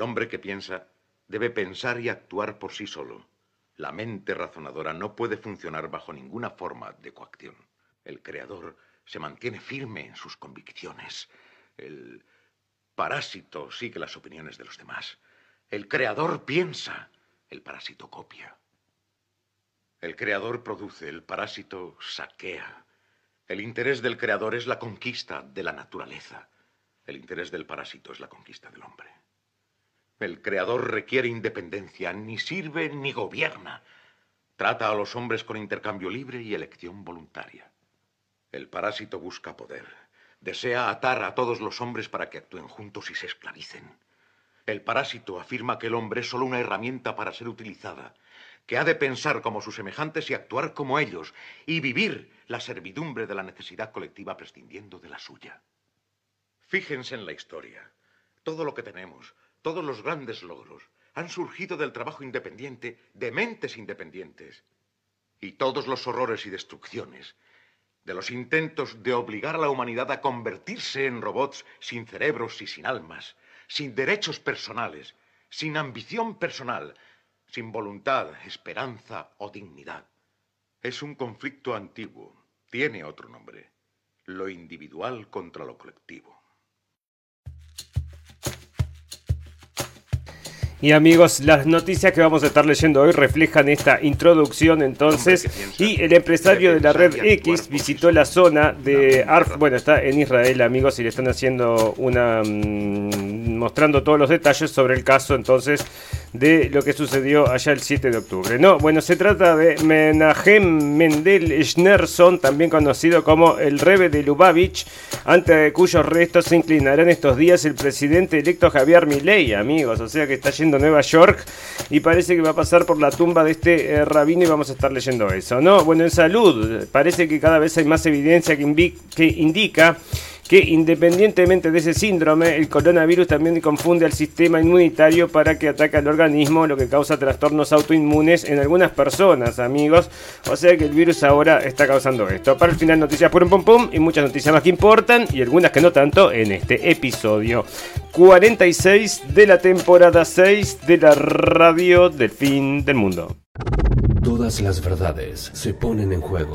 El hombre que piensa debe pensar y actuar por sí solo. La mente razonadora no puede funcionar bajo ninguna forma de coacción. El creador se mantiene firme en sus convicciones. El parásito sigue las opiniones de los demás. El creador piensa, el parásito copia. El creador produce, el parásito saquea. El interés del creador es la conquista de la naturaleza. El interés del parásito es la conquista del hombre. El creador requiere independencia, ni sirve ni gobierna. Trata a los hombres con intercambio libre y elección voluntaria. El parásito busca poder. Desea atar a todos los hombres para que actúen juntos y se esclavicen. El parásito afirma que el hombre es solo una herramienta para ser utilizada, que ha de pensar como sus semejantes y actuar como ellos, y vivir la servidumbre de la necesidad colectiva prescindiendo de la suya. Fíjense en la historia. Todo lo que tenemos, todos los grandes logros han surgido del trabajo independiente de mentes independientes. Y todos los horrores y destrucciones, de los intentos de obligar a la humanidad a convertirse en robots sin cerebros y sin almas, sin derechos personales, sin ambición personal, sin voluntad, esperanza o dignidad. Es un conflicto antiguo, tiene otro nombre, lo individual contra lo colectivo. Y amigos, las noticias que vamos a estar leyendo hoy reflejan esta introducción entonces. Y el empresario de la red X visitó la zona de Arf, bueno, está en Israel amigos y le están haciendo una... Mm, mostrando todos los detalles sobre el caso entonces de lo que sucedió allá el 7 de octubre. No, bueno, se trata de Menahem Mendel Schnerson, también conocido como el Rebe de Lubavitch, ante cuyos restos se inclinarán estos días el presidente electo Javier Milei, amigos. O sea que está yendo a Nueva York y parece que va a pasar por la tumba de este eh, rabino y vamos a estar leyendo eso, ¿no? Bueno, en salud, parece que cada vez hay más evidencia que, que indica que independientemente de ese síndrome, el coronavirus también confunde al sistema inmunitario para que ataque al organismo, lo que causa trastornos autoinmunes en algunas personas, amigos. O sea que el virus ahora está causando esto. Para el final, noticias por un pum pum y muchas noticias más que importan y algunas que no tanto en este episodio 46 de la temporada 6 de la radio del fin del mundo. Todas las verdades se ponen en juego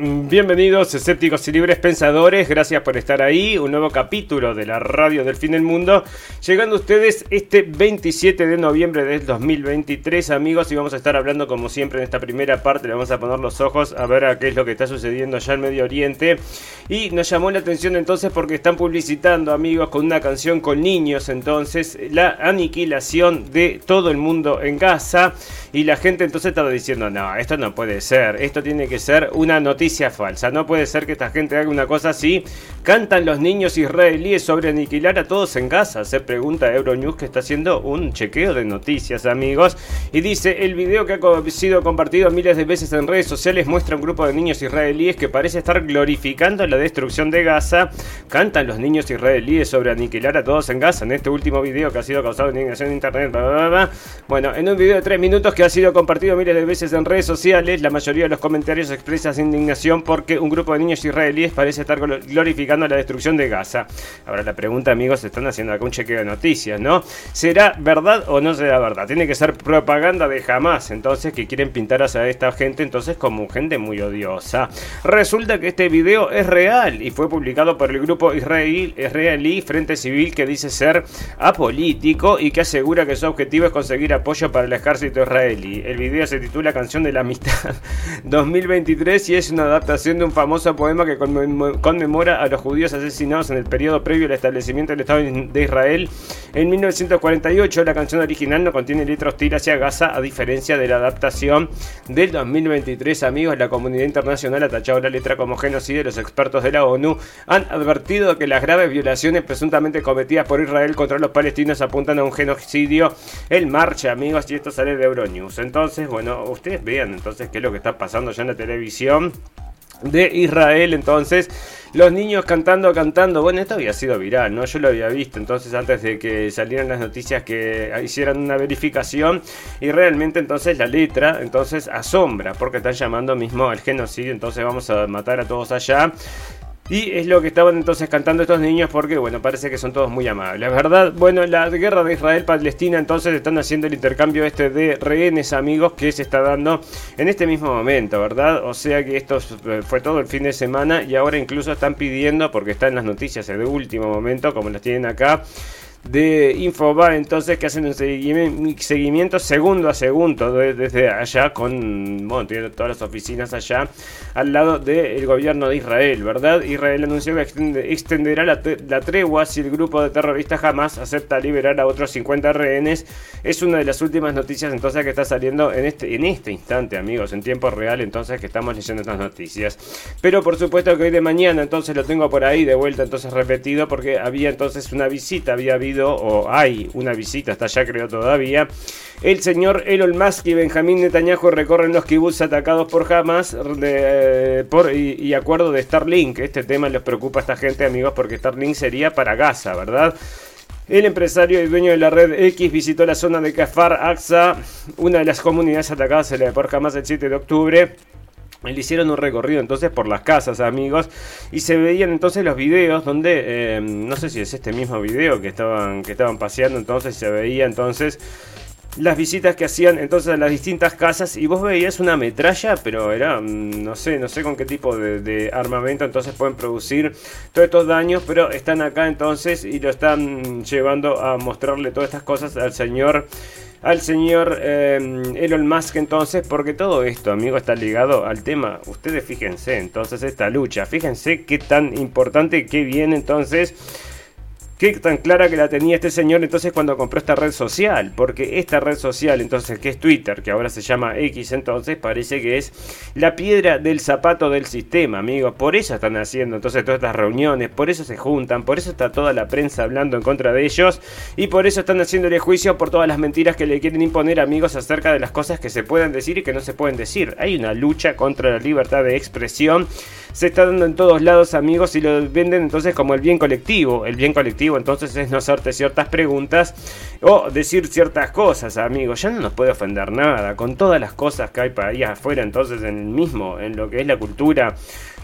Bienvenidos escépticos y libres pensadores, gracias por estar ahí, un nuevo capítulo de la radio del fin del mundo, llegando a ustedes este 27 de noviembre del 2023 amigos y vamos a estar hablando como siempre en esta primera parte, le vamos a poner los ojos a ver a qué es lo que está sucediendo allá en Medio Oriente. Y nos llamó la atención entonces porque están publicitando amigos con una canción con niños entonces la aniquilación de todo el mundo en Gaza y la gente entonces estaba diciendo no, esto no puede ser, esto tiene que ser una noticia falsa. No puede ser que esta gente haga una cosa así. Cantan los niños israelíes sobre aniquilar a todos en Gaza. Se pregunta Euronews que está haciendo un chequeo de noticias, amigos. Y dice, el video que ha sido compartido miles de veces en redes sociales muestra un grupo de niños israelíes que parece estar glorificando la destrucción de Gaza. Cantan los niños israelíes sobre aniquilar a todos en Gaza. En este último video que ha sido causado indignación en internet. Bueno, en un video de 3 minutos que ha sido compartido miles de veces en redes sociales, la mayoría de los comentarios expresan indignación porque un grupo de niños israelíes parece estar glorificando la destrucción de Gaza. Ahora la pregunta, amigos, están haciendo acá un chequeo de noticias, ¿no? ¿Será verdad o no será verdad? Tiene que ser propaganda de jamás, entonces, que quieren pintar a esta gente entonces como gente muy odiosa. Resulta que este video es real y fue publicado por el grupo israelí Frente Civil que dice ser apolítico y que asegura que su objetivo es conseguir apoyo para el ejército israelí. El video se titula Canción de la Amistad 2023 y es una adaptación de un famoso poema que conmemora a los judíos asesinados en el periodo previo al establecimiento del Estado de Israel en 1948. La canción original no contiene letra hostil hacia Gaza, a diferencia de la adaptación del 2023. Amigos, la comunidad internacional ha tachado la letra como genocidio. Los expertos de la ONU han advertido que las graves violaciones presuntamente cometidas por Israel contra los palestinos apuntan a un genocidio. El marcha, amigos, y esto sale de Euronews. Entonces, bueno, ustedes vean entonces qué es lo que está pasando ya en la televisión de Israel. Entonces, los niños cantando, cantando. Bueno, esto había sido viral, ¿no? Yo lo había visto. Entonces, antes de que salieran las noticias que hicieran una verificación. Y realmente, entonces, la letra, entonces, asombra. Porque están llamando mismo al genocidio. Entonces, vamos a matar a todos allá. Y es lo que estaban entonces cantando estos niños porque, bueno, parece que son todos muy amables. Verdad, bueno, la guerra de Israel-Palestina entonces están haciendo el intercambio este de rehenes amigos que se está dando en este mismo momento, ¿verdad? O sea que esto fue todo el fin de semana y ahora incluso están pidiendo, porque están en las noticias de último momento, como las tienen acá, de Infobar, entonces que hacen un seguimiento segundo a segundo desde allá con, bueno, tiene todas las oficinas allá al lado del gobierno de Israel, ¿verdad? Israel anunció que extenderá la, tregua si el grupo de terroristas jamás acepta liberar a otros 50 rehenes. Es una de las últimas noticias entonces que está saliendo en este, en este instante, amigos, en tiempo real, entonces que estamos leyendo estas noticias. Pero por supuesto que hoy de mañana entonces lo tengo por ahí de vuelta entonces repetido porque había entonces una visita, había habido o hay una visita, hasta allá creo todavía. El señor Elon Musk y Benjamín Netanyahu recorren los kibbutz atacados por Hamas por, y, acuerdo de Starlink. Este tema les preocupa a esta gente, amigos, porque Starlink sería para Gaza, ¿verdad? El empresario y dueño de la red X visitó la zona de Kafar Aqsa, una de las comunidades atacadas por Hamas el 7 de octubre. Le hicieron un recorrido entonces por las casas, amigos, y se veían entonces los videos donde, eh, no sé si es este mismo video que estaban, que estaban paseando, entonces se veía entonces las visitas que hacían entonces a las distintas casas y vos veías una metralla, pero era, mm, no sé, no sé con qué tipo de, de, armamento entonces pueden producir todos estos daños, pero están acá entonces y lo están llevando a mostrarle todas estas cosas al señor al señor eh, Elon Musk entonces, porque todo esto, amigo, está ligado al tema. Ustedes fíjense entonces esta lucha, fíjense qué tan importante que viene entonces Qué tan clara que la tenía este señor entonces cuando compró esta red social, porque esta red social entonces que es Twitter, que ahora se llama X entonces, parece que es la piedra del zapato del sistema, amigos. Por eso están haciendo entonces todas estas reuniones, por eso se juntan, por eso está toda la prensa hablando en contra de ellos y por eso están haciéndole juicio por todas las mentiras que le quieren imponer amigos acerca de las cosas que se pueden decir y que no se pueden decir. Hay una lucha contra la libertad de expresión se está dando en todos lados, amigos, y lo venden entonces como el bien colectivo. El bien colectivo entonces es no hacerte ciertas preguntas o decir ciertas cosas, amigos. Ya no nos puede ofender nada. Con todas las cosas que hay para allá afuera, entonces en el mismo, en lo que es la cultura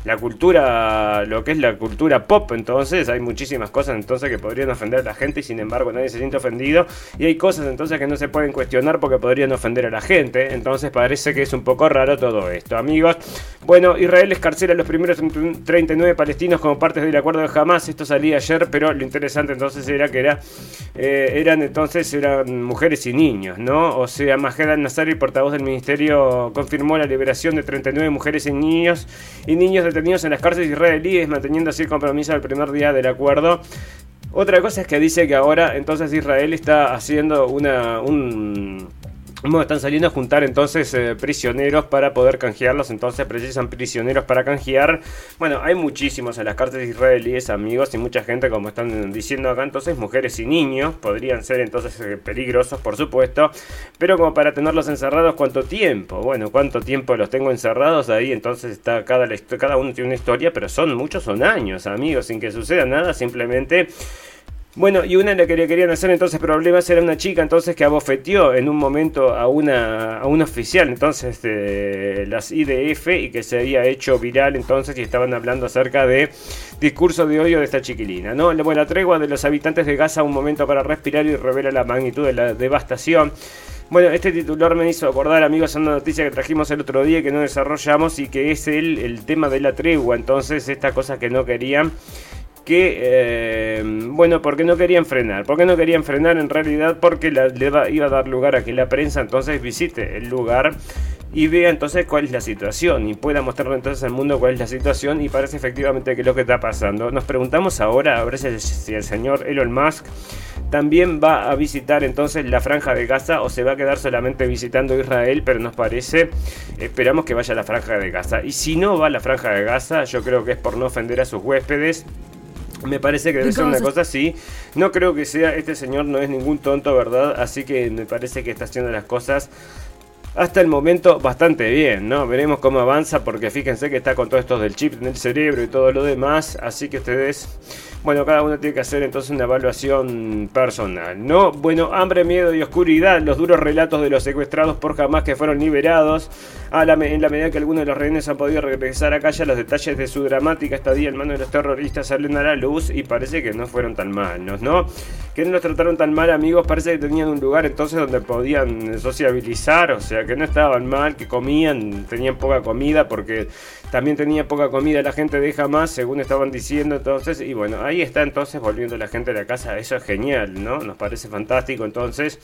la cultura, lo que es la cultura pop, entonces hay muchísimas cosas entonces que podrían ofender a la gente y sin embargo nadie se siente ofendido y hay cosas entonces que no se pueden cuestionar porque podrían ofender a la gente, entonces parece que es un poco raro todo esto, amigos. Bueno, Israel escarcela a los primeros 39 palestinos como parte del acuerdo de Hamas, esto salía ayer, pero lo interesante entonces era que era, eh, eran entonces eran mujeres y niños, ¿no? O sea, Majed al-Nazari, portavoz del ministerio, confirmó la liberación de 39 mujeres y niños y niños de detenidos en las cárceles israelíes, manteniendo así el compromiso del primer día del acuerdo. Otra cosa es que dice que ahora entonces Israel está haciendo una, un, están saliendo a juntar entonces eh, prisioneros para poder canjearlos, entonces precisan prisioneros para canjear. Bueno, hay muchísimos en las cárceles israelíes, amigos, y mucha gente, como están diciendo acá, entonces mujeres y niños podrían ser entonces eh, peligrosos, por supuesto, pero como para tenerlos encerrados, ¿cuánto tiempo? Bueno, ¿cuánto tiempo los tengo encerrados ahí? Entonces está cada, cada uno tiene una historia, pero son muchos, son años, amigos, sin que suceda nada, simplemente bueno, y una de las que querían hacer entonces problemas era una chica entonces que abofeteó en un momento a una, a un oficial entonces de las IDF y que se había hecho viral entonces y estaban hablando acerca de discurso de odio de esta chiquilina, ¿no? Bueno, la tregua de los habitantes de Gaza un momento para respirar y revela la magnitud de la devastación. Bueno, este titular me hizo acordar, amigos, a una noticia que trajimos el otro día que no desarrollamos y que es el, el tema de la tregua. Entonces, esta cosa que no querían que, eh, bueno, porque no querían frenar. porque no querían frenar? En realidad porque le iba a dar lugar a que la prensa entonces visite el lugar y vea entonces cuál es la situación y pueda mostrarle entonces al mundo cuál es la situación y parece efectivamente que es lo que está pasando. Nos preguntamos ahora a ver si el señor Elon Musk también va a visitar entonces la franja de Gaza o se va a quedar solamente visitando Israel, pero nos parece, esperamos que vaya a la franja de Gaza. Y si no va a la franja de Gaza, yo creo que es por no ofender a sus huéspedes. Me parece que debe ser una cosa así. No creo que sea, este señor no es ningún tonto, ¿verdad? Así que me parece que está haciendo las cosas hasta el momento bastante bien, ¿no? Veremos cómo avanza porque fíjense que está con todo esto del chip en el cerebro y todo lo demás, así que ustedes bueno, cada uno tiene que hacer entonces una evaluación personal, ¿no? Bueno, hambre, miedo y oscuridad, los duros relatos de los secuestrados por jamás que fueron liberados. A la, en la medida que algunos de los rehenes han podido regresar a casa, los detalles de su dramática estadía en manos de los terroristas salen a la luz y parece que no fueron tan malos, ¿no? Que no los trataron tan mal, amigos, parece que tenían un lugar entonces donde podían sociabilizar, o sea, que no estaban mal, que comían, tenían poca comida porque también tenía poca comida la gente de Hamas, según estaban diciendo entonces. Y bueno, ahí está entonces volviendo la gente de la casa. Eso es genial, ¿no? Nos parece fantástico entonces.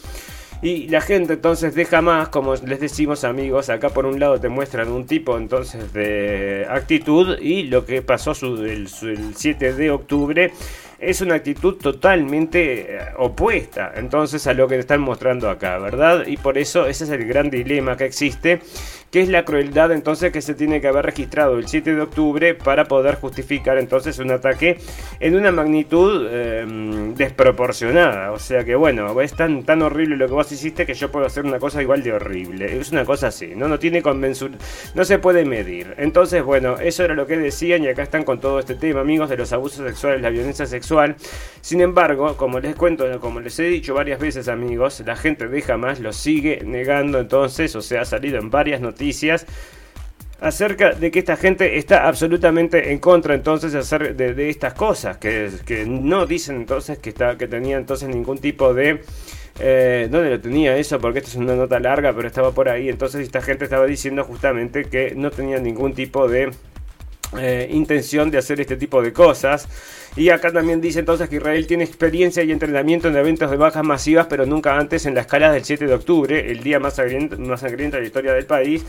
Y la gente entonces de Hamas, como les decimos amigos, acá por un lado te muestran un tipo entonces de actitud y lo que pasó el, el 7 de octubre es una actitud totalmente eh, opuesta entonces a lo que te están mostrando acá, ¿verdad? Y por eso ese es el gran dilema que existe que es la crueldad entonces que se tiene que haber registrado el 7 de octubre para poder justificar entonces un ataque en una magnitud em, desproporcionada. O sea que bueno, es tan, tan horrible lo que vos hiciste que yo puedo hacer una cosa igual de horrible. Es una cosa así, ¿no? No tiene convensur no se puede medir. Entonces, bueno, eso era lo que decían y acá están con todo este tema, amigos, de los abusos sexuales, la violencia sexual. Sin embargo, como les cuento, como les he dicho varias veces, amigos, la gente de jamás lo sigue negando entonces, o sea, ha salido en varias noticias acerca de que esta gente está absolutamente en contra entonces de hacer de, estas cosas, que, que, no dicen entonces que, está, que tenía entonces ningún tipo de... Eh, ¿Dónde lo tenía eso? Porque esto es una nota larga, pero estaba por ahí. Entonces esta gente estaba diciendo justamente que no tenía ningún tipo de eh, intención de hacer este tipo de cosas. Y acá también dice entonces que Israel tiene experiencia y entrenamiento en eventos de bajas masivas, pero nunca antes en la escala del 7 de octubre, el día más sangriento de la historia del país.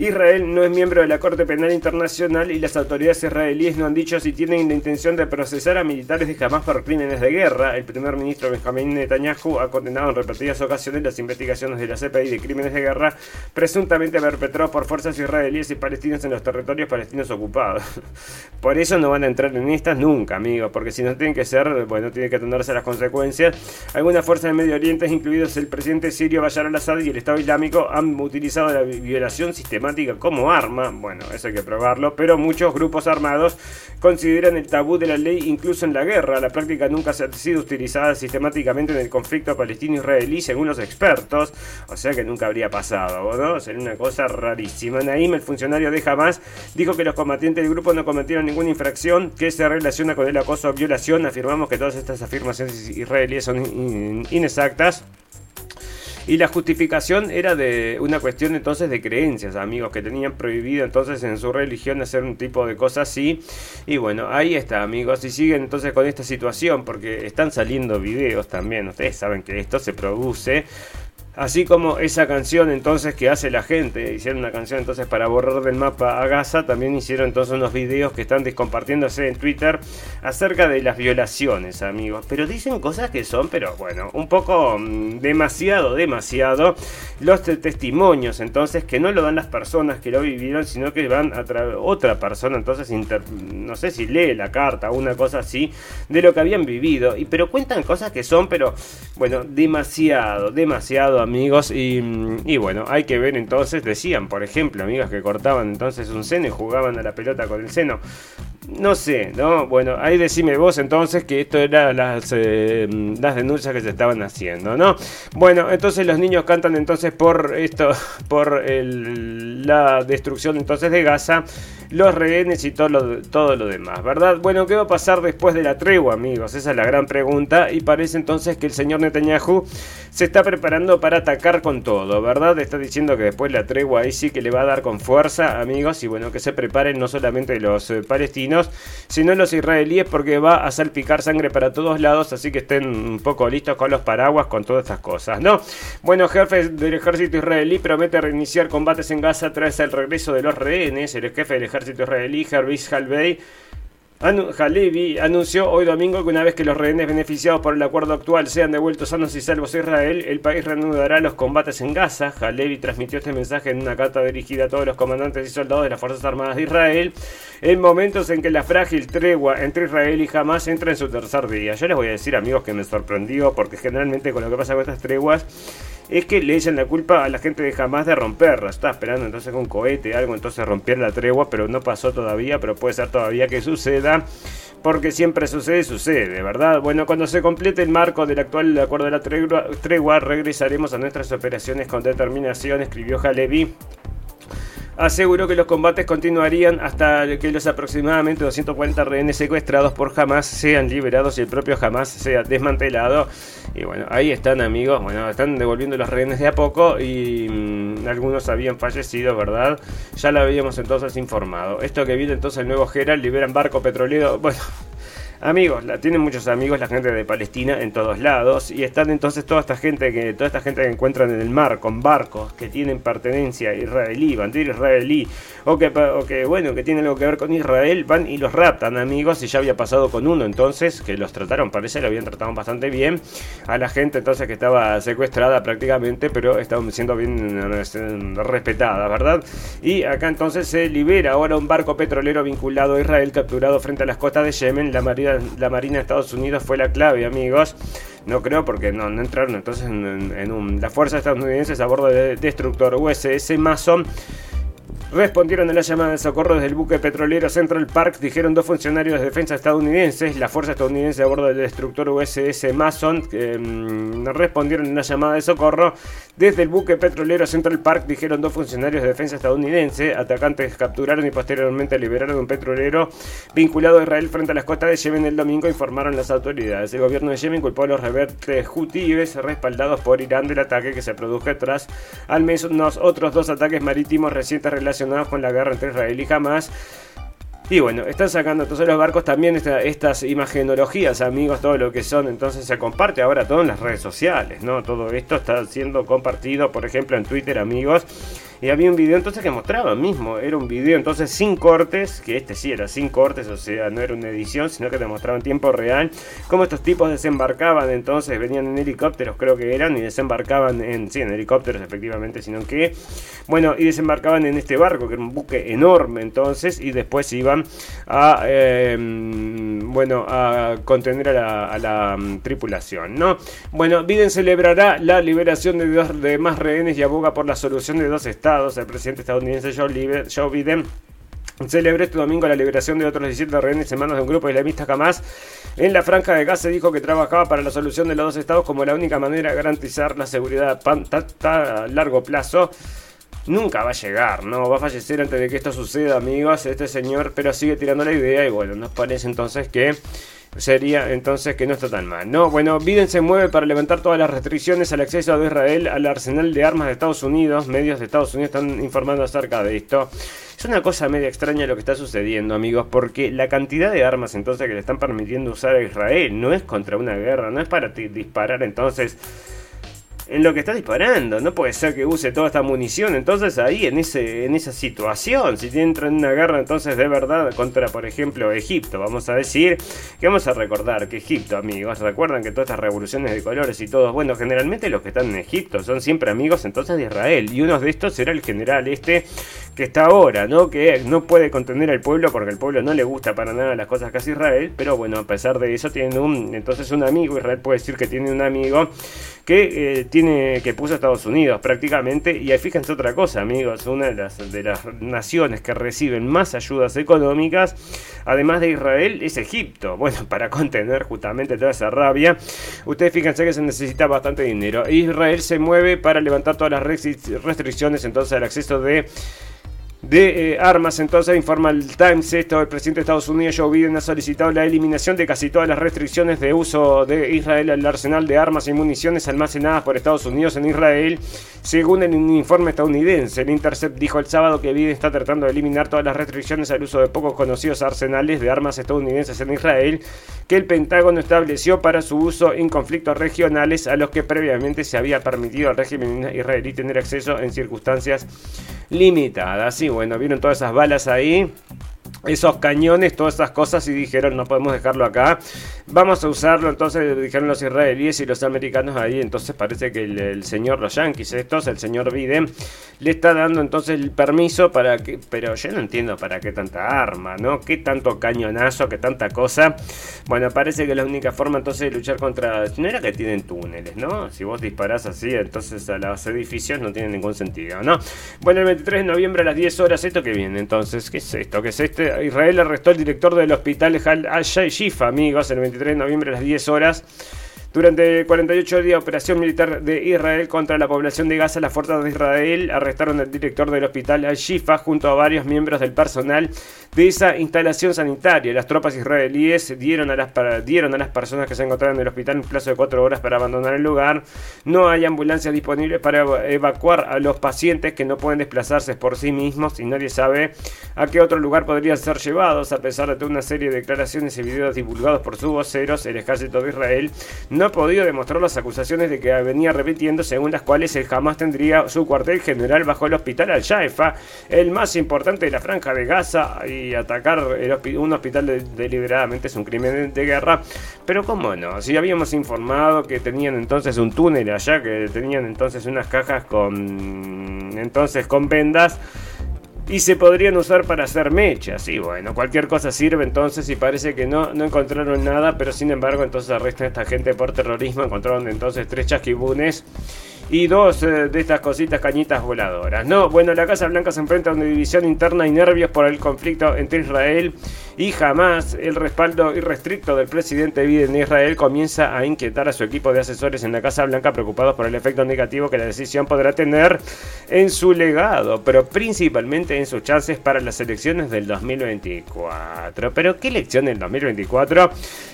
Israel no es miembro de la Corte Penal Internacional y las autoridades israelíes no han dicho si tienen la intención de procesar a militares de Hamas por crímenes de guerra. El primer ministro Benjamin Netanyahu ha condenado en repetidas ocasiones las investigaciones de la CPI de crímenes de guerra presuntamente perpetrados por fuerzas israelíes y palestinas en los territorios palestinos ocupados. Por eso no van a entrar en estas nunca, amigos, porque si no tienen que ser, bueno, tienen que atenderse a las consecuencias. Algunas fuerzas del Medio Oriente, incluidos el presidente sirio Bashar al-Assad y el Estado Islámico, han utilizado la violación sistemática como arma, bueno, eso hay que probarlo, pero muchos grupos armados consideran el tabú de la ley incluso en la guerra. La práctica nunca ha sido utilizada sistemáticamente en el conflicto palestino-israelí, según los expertos, o sea que nunca habría pasado, ¿no? Sería una cosa rarísima. Naim, el funcionario de Hamas, dijo que los combatientes del grupo no cometieron ninguna infracción que se relaciona con el acoso o violación. Afirmamos que todas estas afirmaciones israelíes son inexactas. Y la justificación era de una cuestión entonces de creencias, amigos, que tenían prohibido entonces en su religión hacer un tipo de cosas así. Y bueno, ahí está, amigos. Y siguen entonces con esta situación, porque están saliendo videos también. Ustedes saben que esto se produce Así como esa canción entonces que hace la gente, hicieron una canción entonces para borrar del mapa a Gaza, también hicieron entonces unos videos que están descompartiéndose en Twitter acerca de las violaciones, amigos. Pero dicen cosas que son, pero bueno, un poco mm, demasiado, demasiado los testimonios, entonces que no lo dan las personas que lo vivieron, sino que van a otra persona, entonces no sé si lee la carta o una cosa así de lo que habían vivido, y pero cuentan cosas que son, pero bueno, demasiado, demasiado amigos. Y, bueno, hay que ver entonces, decían, por ejemplo, amigas que cortaban entonces un seno y jugaban a la pelota con el seno. No sé, ¿no? Bueno, ahí decime vos entonces que esto era las, eh, las denuncias que se estaban haciendo, ¿no? Bueno, entonces los niños cantan entonces por esto, por la destrucción entonces de Gaza. los rehenes y todo lo, todo lo demás, ¿verdad? Bueno, ¿qué va a pasar después de la tregua, amigos? Esa es la gran pregunta y parece entonces que el señor Netanyahu se está preparando para atacar con todo, ¿verdad? Está diciendo que después la tregua ahí sí que le va a dar con fuerza, amigos, y bueno, que se preparen no solamente los eh, palestinos, sino los israelíes porque va a salpicar sangre para todos lados, así que estén un poco listos con los paraguas, con todas estas cosas, ¿no? Bueno, jefe del ejército israelí promete reiniciar combates en Gaza tras el regreso de los rehenes. El jefe del ejército israelí, Hervis Halbei, Halevi anunció hoy domingo que una vez que los rehenes beneficiados por el acuerdo actual sean devueltos sanos y salvos a Israel, el país reanudará los combates en Gaza. Halevi transmitió este mensaje en una carta dirigida a todos los comandantes y soldados de las Fuerzas Armadas de Israel en momentos en que la frágil tregua entre Israel y Hamas entra en su tercer día. Yo les voy a decir, amigos, que me sorprendió porque generalmente con lo que pasa con estas treguas es que le echan la culpa a la gente de Hamas de romperla. Estaba esperando entonces con un cohete, algo, entonces romper la tregua, pero no pasó todavía, pero puede ser todavía que suceda. Porque siempre sucede, sucede, ¿verdad? Bueno, cuando se complete el marco del actual acuerdo de la tregua, regresaremos a nuestras operaciones con determinación, escribió Halevi aseguró que los combates continuarían hasta que los aproximadamente 240 rehenes secuestrados por Hamas sean liberados y el propio Hamas sea desmantelado. Y bueno, ahí están amigos, bueno, están devolviendo los rehenes de a poco y mm, algunos habían fallecido, ¿verdad? Ya lo habíamos entonces informado. Esto que viene entonces el nuevo Gerald, liberan barco petrolero, bueno... Amigos, la, tienen muchos amigos la gente de Palestina en todos lados y están entonces toda esta gente que toda esta gente que encuentran en el mar con barcos que tienen pertenencia israelí, bandera israelí o que, o bueno que algo que ver con Israel van y los raptan amigos y ya había pasado con uno entonces que los trataron parece lo habían tratado bastante bien a la gente entonces que estaba secuestrada prácticamente pero estaban siendo bien respetada verdad y acá entonces se libera ahora un barco petrolero vinculado a Israel capturado frente a las costas de Yemen la marina la Marina de Estados Unidos fue la clave, amigos. No creo porque no, entraron entonces en, en un, las fuerzas estadounidenses a bordo del destructor USS Mason Respondieron a la llamada de socorro desde el buque petrolero Central Park, dijeron dos funcionarios de defensa estadounidenses. La fuerza estadounidense a bordo del destructor USS Mason mm, respondieron a la llamada de socorro desde el buque petrolero Central Park, dijeron dos funcionarios de defensa estadounidenses. Atacantes capturaron y posteriormente liberaron un petrolero vinculado a Israel frente a las costas de Yemen el domingo, informaron las autoridades. El gobierno de Yemen culpó a los rebeldes hutíes respaldados por Irán del ataque que se produjo tras al menos otros dos ataques marítimos recientes relacionados con la guerra entre Israel y Hamas. Y bueno, están sacando entonces los barcos también estas imagenologías, amigos, todo lo que son. Entonces se comparte ahora todo en las redes sociales, ¿no? Todo esto está siendo compartido, por ejemplo, en Twitter, amigos. Y había un video entonces que mostraba mismo, era un video entonces sin cortes, que este sí era sin cortes, o sea, no era una edición, sino que te mostraba en tiempo real cómo estos tipos desembarcaban entonces, venían en helicópteros creo que eran, y desembarcaban en, sí, en helicópteros efectivamente, sino que, bueno, y desembarcaban en este barco, que era un buque enorme entonces, y después iban a, em, bueno, a contener a la, mm, tripulación, ¿no? Bueno, Biden celebrará la liberación de dos de más rehenes y aboga por la solución de dos estados el presidente estadounidense Joe Biden celebró este domingo la liberación de otros 17 rehenes en manos de un grupo islamista Hamas. En la franja de Gaza dijo que trabajaba para la solución de los dos estados como la única manera de garantizar la seguridad a largo plazo nunca va a llegar, ¿no? Va a fallecer antes de que esto suceda, amigos, este señor, pero sigue tirando la idea y bueno, nos parece entonces que sería entonces que no está tan mal. No, bueno, Biden se mueve para levantar todas las restricciones al acceso de Israel al arsenal de armas de Estados Unidos. Medios de Estados Unidos están informando acerca de esto. Es una cosa media extraña lo que está sucediendo, amigos, porque la cantidad de armas entonces que le están permitiendo usar a Israel no es contra una guerra, no es para disparar entonces en lo que está disparando. No puede ser que use toda esta munición. Entonces ahí, en, ese, en esa situación, si entra en una guerra entonces de verdad contra, por ejemplo, Egipto, vamos a decir, que vamos a recordar que Egipto, amigos, recuerdan que todas estas revoluciones de colores y todo, bueno, generalmente los que están en Egipto son siempre amigos entonces de Israel. Y uno de estos era el general este que está ahora, ¿no? Que no puede contener al pueblo porque al pueblo no le gusta para nada las cosas que hace Israel, pero bueno, a pesar de eso tiene un, entonces un amigo, Israel puede decir que tiene un amigo que eh, tiene que puso Estados Unidos prácticamente y ahí fíjense otra cosa amigos una de las, de las naciones que reciben más ayudas económicas además de Israel es Egipto bueno para contener justamente toda esa rabia ustedes fíjense que se necesita bastante dinero Israel se mueve para levantar todas las restricciones entonces al acceso de de eh, armas. Entonces informa el Times esto, el presidente de Estados Unidos Joe Biden ha solicitado la eliminación de casi todas las restricciones de uso de Israel al arsenal de armas y municiones almacenadas por Estados Unidos en Israel, según el informe estadounidense. El Intercept dijo el sábado que Biden está tratando de eliminar todas las restricciones al uso de pocos conocidos arsenales de armas estadounidenses en Israel que el Pentágono estableció para su uso en conflictos regionales a los que previamente se había permitido al régimen israelí tener acceso en circunstancias limitadas. Y bueno, vieron todas esas balas ahí esos cañones, todas esas cosas y dijeron no podemos dejarlo acá, vamos a usarlo, entonces dijeron los israelíes y los americanos ahí, entonces parece que el, señor, los yanquis estos, el señor Biden, le está dando entonces el permiso para que, pero yo no entiendo para qué tanta arma, ¿no? ¿Qué tanto cañonazo, qué tanta cosa? Bueno, parece que la única forma entonces de luchar contra, no era que tienen túneles, ¿no? Si vos disparás así, entonces a los edificios no tiene ningún sentido, ¿no? Bueno, el 23 de noviembre a las 10 horas, ¿esto que viene entonces? ¿Qué es esto? ¿Qué es este? Israel arrestó al director del hospital Al-Shifa, amigos, el 23 de noviembre a las 10 horas. Durante 48 días de operación militar de Israel contra la población de Gaza, las fuerzas de Israel arrestaron al director del hospital Al-Shifa junto a varios miembros del personal de esa instalación sanitaria. Las tropas israelíes dieron a las, dieron a las personas que se encontraban en el hospital un plazo de 4 horas para abandonar el lugar. No hay ambulancias disponibles para evacuar a los pacientes que no pueden desplazarse por sí mismos y nadie sabe a qué otro lugar podrían ser llevados. A pesar de una serie de declaraciones y videos divulgados por sus voceros, el ejército de Israel no podido demostrar las acusaciones de que venía repitiendo, según las cuales él jamás tendría su cuartel general bajo el hospital Al-Shaifa, el más importante de la franja de Gaza, y atacar un hospital deliberadamente es un crimen de guerra. Pero cómo no, si habíamos informado que tenían entonces un túnel allá, que tenían entonces unas cajas con entonces con vendas y se podrían usar para hacer mechas. Y bueno, cualquier cosa sirve entonces y parece que no, no encontraron nada, pero sin embargo entonces arrestan a esta gente por terrorismo. Encontraron entonces tres chasquibunes y dos eh, de estas cositas cañitas voladoras. No, bueno, la Casa Blanca se enfrenta a una división interna y nervios por el conflicto entre Israel y jamás el respaldo irrestricto del presidente Biden de Israel comienza a inquietar a su equipo de asesores en la Casa Blanca preocupados por el efecto negativo que la decisión podrá tener en su legado, pero principalmente en sus chances para las elecciones del 2024. Pero ¿qué elección del 2024?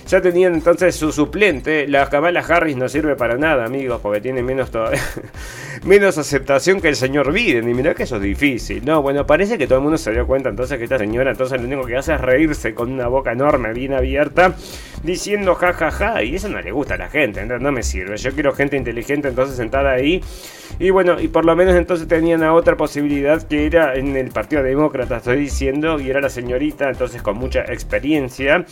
Ya tenían entonces su suplente, la Kamala Harris no sirve para nada, amigos, porque tiene menos todavía menos aceptación que el señor Biden. Y mirá que eso es difícil. No, bueno, parece que todo el mundo se dio cuenta entonces que esta señora entonces lo único que hace es reírse con una boca enorme, bien abierta, diciendo jajaja. Ja, ja, y eso no le gusta a la gente, no me sirve. Yo quiero gente inteligente entonces sentada ahí. Y bueno, y por lo menos entonces tenían a otra posibilidad que era en el Partido Demócrata, estoy diciendo, y era la señorita entonces con mucha experiencia.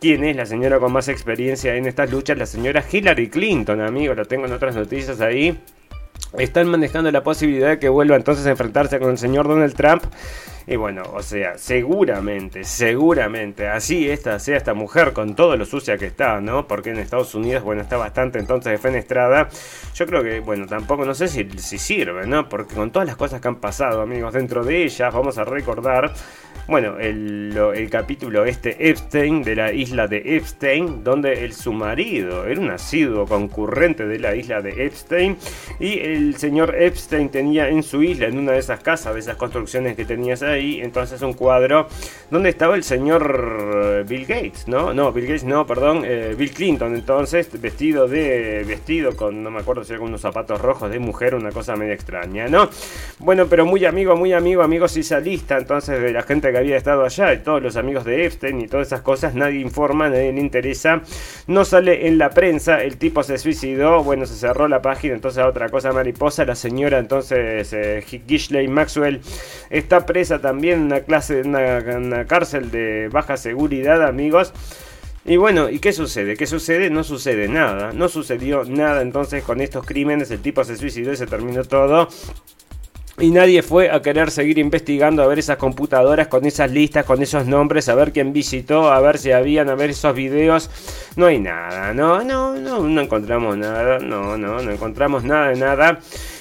¿Quién es la señora con más experiencia en estas luchas? La señora Hillary Clinton, amigo, lo tengo en otras noticias ahí están manejando la posibilidad de que vuelva entonces a enfrentarse con el señor Donald Trump. Y bueno, o sea, seguramente, seguramente, así esta sea esta mujer con todo lo sucia que está, ¿no? Porque en Estados Unidos, bueno, está bastante entonces defenestrada. Yo creo que, bueno, tampoco, no sé si, si sirve, ¿no? Porque con todas las cosas que han pasado, amigos, dentro de ellas, vamos a recordar bueno, el, capítulo este Epstein de la isla de Epstein, donde el su marido era un asiduo concurrente de la isla de Epstein y el señor Epstein tenía en su isla, en una de esas casas, de esas construcciones que tenías ahí, entonces un cuadro donde estaba el señor Bill Gates, ¿no? No, Bill Gates, no, perdón, eh, Bill Clinton, entonces vestido de vestido con no me acuerdo si era con unos zapatos rojos de mujer, una cosa medio extraña, ¿no? Bueno, pero muy amigo, muy amigo, amigos, esa lista entonces de la gente que había estado allá, y todos los amigos de Epstein y todas esas cosas, nadie informa, nadie le interesa, no sale en la prensa, el tipo se suicidó, bueno, se cerró la página, entonces otra cosa mariposa, la señora entonces eh, Gishley Maxwell está presa también una clase, una, una cárcel de baja seguridad, amigos. Y bueno, ¿y qué sucede? ¿Qué sucede? No sucede nada. No sucedió nada entonces con estos crímenes. El tipo se suicidó y se terminó todo. Y nadie fue a querer seguir investigando, a ver esas computadoras con esas listas, con esos nombres, a ver quién visitó, a ver si habían, a ver esos videos. No hay nada, no, no, no, no encontramos nada, no, no, no encontramos nada de nada.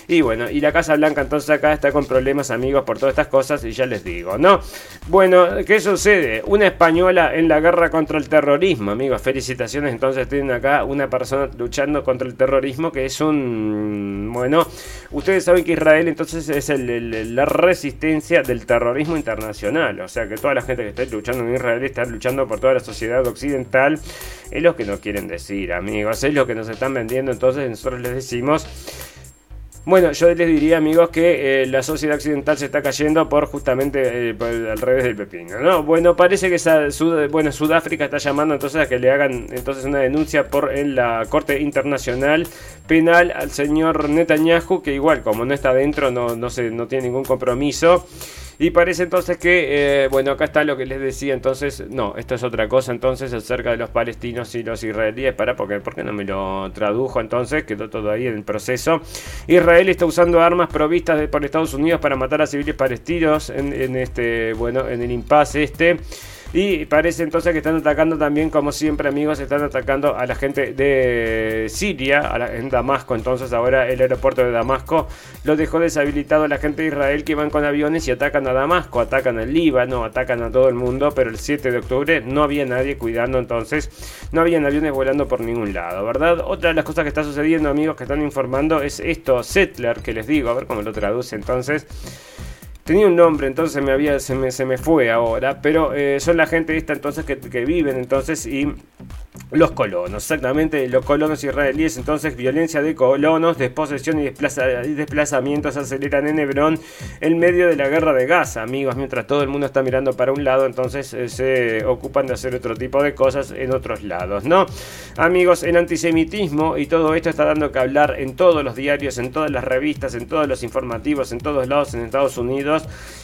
Y bueno, y la Casa Blanca entonces acá está con problemas, amigos, por todas estas cosas, y ya les digo, ¿no? Bueno, ¿qué sucede? Una española en la guerra contra el terrorismo, amigos. Felicitaciones, entonces tienen acá una persona luchando contra el terrorismo que es un... Bueno, ustedes saben que Israel entonces es la resistencia del terrorismo internacional. O sea que toda la gente que está luchando en Israel está luchando por toda la sociedad occidental. Es lo que nos quieren decir, amigos. Es lo que nos están vendiendo. Entonces nosotros les decimos bueno, yo les diría, amigos, que eh, la sociedad occidental se está cayendo por justamente eh, al revés del pepino, ¿no? Bueno, parece que bueno, Sudáfrica está llamando entonces a que le hagan entonces una denuncia por en la Corte Internacional Penal al señor Netanyahu, que igual como no está dentro no, no, se, no tiene ningún compromiso. Y parece entonces que, eh, bueno, acá está lo que les decía, entonces, no, esto es otra cosa entonces acerca de los palestinos y los israelíes, para, porque, ¿por qué no me lo tradujo entonces? Quedó todo ahí en el proceso. Israel está usando armas provistas por Estados Unidos para matar a civiles palestinos en este, bueno, en el impasse este. Y parece entonces que están atacando también, como siempre amigos, están atacando a la gente de Siria, en Damasco. Entonces ahora el aeropuerto de Damasco lo dejó deshabilitado a la gente de Israel que van con aviones y atacan a Damasco, atacan al Líbano, atacan a todo el mundo. Pero el 7 de octubre no había nadie cuidando, entonces no habían aviones volando por ningún lado, ¿verdad? Otra de las cosas que está sucediendo, amigos, que están informando es esto, Settler, que les digo, a ver cómo lo traduce entonces. Tenía un nombre, entonces me había, se, me, se me fue ahora, pero eh, son la gente esta entonces que, que viven entonces y los colonos, exactamente, los colonos israelíes, entonces violencia de colonos, desposesión y, desplazamientos aceleran en Hebrón en medio de la guerra de Gaza, amigos, mientras todo el mundo está mirando para un lado, entonces eh, se ocupan de hacer otro tipo de cosas en otros lados, ¿no? Amigos, el antisemitismo y todo esto está dando que hablar en todos los diarios, en todas las revistas, en todos los informativos, en todos lados en Estados Unidos,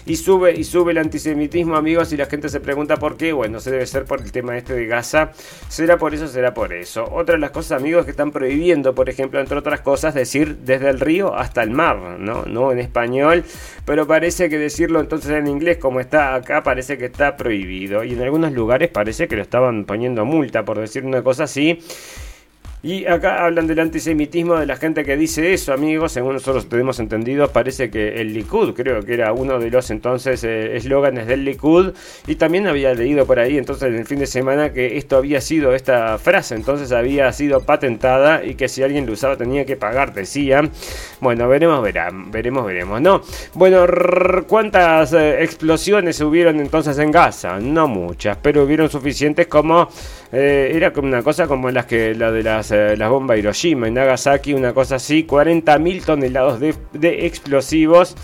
y sube y sube el antisemitismo, amigos, y la gente se pregunta por qué, bueno, se debe ser por el tema este de Gaza, será por eso, será por eso. Otra de las cosas, amigos, que están prohibiendo, por ejemplo, entre otras cosas, decir desde el río hasta el mar, ¿no? No en español, pero parece que decirlo entonces en inglés, como está acá, parece que está prohibido. Y en algunos lugares parece que lo estaban poniendo multa por decir una cosa así. Y acá hablan del antisemitismo de la gente que dice eso, amigos. Según nosotros tenemos entendido, parece que el Likud, creo que era uno de los entonces eh, eslóganes del Likud. Y también había leído por ahí entonces en el fin de semana que esto había sido, esta frase entonces había sido patentada y que si alguien lo usaba tenía que pagar, decía. Bueno, veremos, verán, veremos, veremos, ¿no? Bueno, ¿cuántas eh, explosiones hubieron entonces en Gaza? No muchas, pero hubieron suficientes como... Eh, era como una cosa como las que la de las eh, las bombas Hiroshima y Nagasaki, una cosa así, 40.000 toneladas de, de explosivos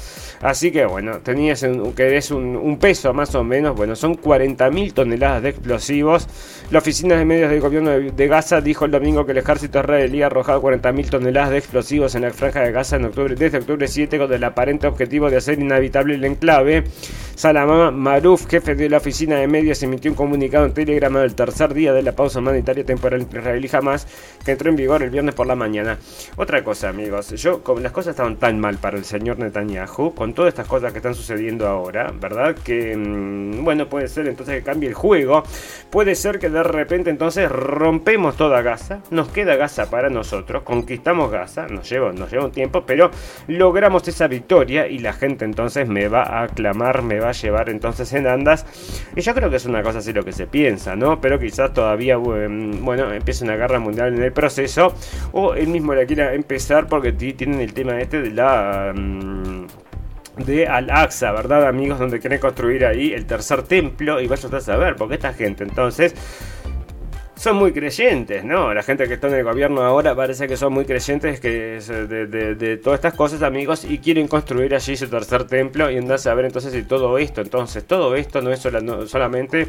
Así que bueno, tenías un, es un, peso más o menos, bueno, son 40.000 toneladas de explosivos. La oficina de medios del gobierno de, Gaza dijo el domingo que el ejército israelí ha arrojado 40.000 toneladas de explosivos en la franja de Gaza en octubre, desde octubre 7 con el aparente objetivo de hacer inhabitable el enclave. Salamama Maruf, jefe de la oficina de medios, emitió un comunicado en Telegram del tercer día de la pausa humanitaria temporal entre Israel y Hamas, que entró en vigor el viernes por la mañana. Otra cosa, amigos, yo, como las cosas estaban tan mal para el señor Netanyahu, con todas estas cosas que están sucediendo ahora, ¿verdad? Que, mm, bueno, puede ser entonces que cambie el juego. Puede ser que de repente entonces rompemos toda Gaza, nos queda Gaza para nosotros, conquistamos Gaza, nos lleva, nos lleva un tiempo, pero logramos esa victoria y la gente entonces me va a aclamar, me va a llevar entonces en andas. Y yo creo que es una cosa así lo que se piensa, ¿no? Pero quizás todavía, bueno, empiece una guerra mundial en el proceso o él mismo la quiera empezar porque tienen el tema este de la... Mm, de Al-Aqsa, ¿verdad amigos? Donde quieren construir ahí el tercer templo y vaya a saber, porque esta gente entonces son muy creyentes, ¿no? La gente que está en el gobierno ahora parece que son muy creyentes que de, todas estas cosas, amigos, y quieren construir allí su tercer templo y andarse a ver entonces si todo esto, entonces todo esto no es solamente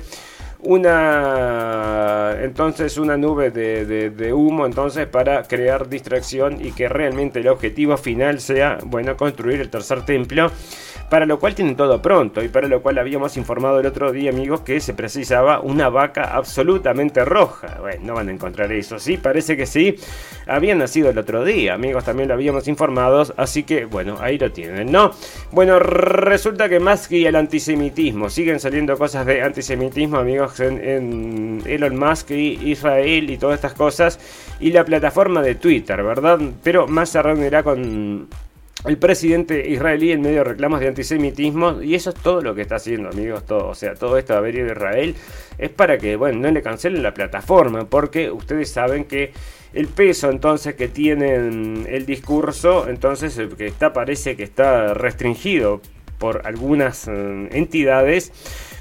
una entonces una nube de, de, humo entonces para crear distracción y que realmente el objetivo final sea bueno construir el tercer templo para lo cual tienen todo pronto y para lo cual habíamos informado el otro día, amigos, que se precisaba una vaca absolutamente roja. Bueno, no van a encontrar eso, sí, parece que sí. Había nacido el otro día, amigos, también lo habíamos informado, así que bueno, ahí lo tienen, ¿no? Bueno, resulta que más que el antisemitismo, siguen saliendo cosas de antisemitismo, amigos, en, Elon Musk y Israel y todas estas cosas, y la plataforma de Twitter, ¿verdad? Pero más se reunirá con el presidente israelí en medio de reclamos de antisemitismo y eso es todo lo que está haciendo amigos todo o sea todo esto de haber ido a Israel es para que bueno no le cancelen la plataforma porque ustedes saben que el peso entonces que tiene el discurso entonces que está parece que está restringido por algunas eh, entidades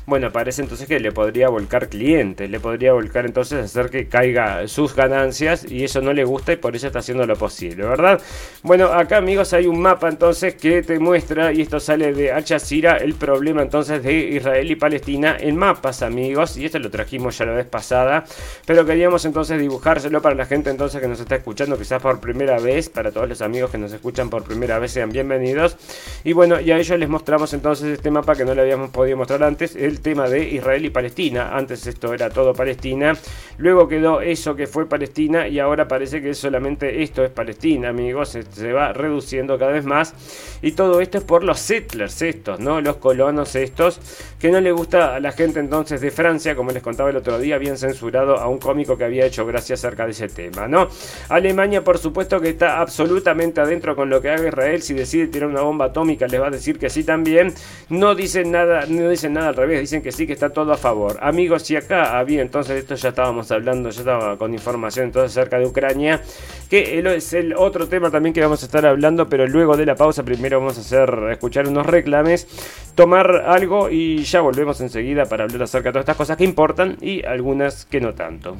bueno, parece entonces que le podría volcar clientes, le podría volcar entonces hacer que caiga sus ganancias y eso no le gusta y por eso está haciendo lo posible, ¿verdad? Bueno, acá amigos hay un mapa entonces que te muestra y esto sale de Al Jazeera el problema entonces de Israel y Palestina en mapas amigos y esto lo trajimos ya la vez pasada, pero queríamos entonces dibujárselo para la gente entonces que nos está escuchando quizás por primera vez, para todos los amigos que nos escuchan por primera vez sean bienvenidos y bueno, y a ellos les mostramos entonces este mapa que no le habíamos podido mostrar antes, el tema de Israel y Palestina. Antes esto era todo Palestina, luego quedó eso que fue Palestina y ahora parece que solamente esto es Palestina, amigos. Se, va reduciendo cada vez más y todo esto es por los settlers estos, ¿no? Los colonos estos que no le gusta a la gente entonces de Francia, como les contaba el otro día, habían censurado a un cómico que había hecho gracia acerca de ese tema, ¿no? Alemania, por supuesto que está absolutamente adentro con lo que haga Israel. Si decide tirar una bomba atómica, les va a decir que sí también. No dicen nada, no dicen nada al revés dicen que sí, que está todo a favor. Amigos, y acá había entonces, esto ya estábamos hablando, ya estaba con información entonces acerca de Ucrania, que es el otro tema también que vamos a estar hablando, pero luego de la pausa primero vamos a hacer, escuchar unos reclames, tomar algo y ya volvemos enseguida para hablar acerca de todas estas cosas que importan y algunas que no tanto.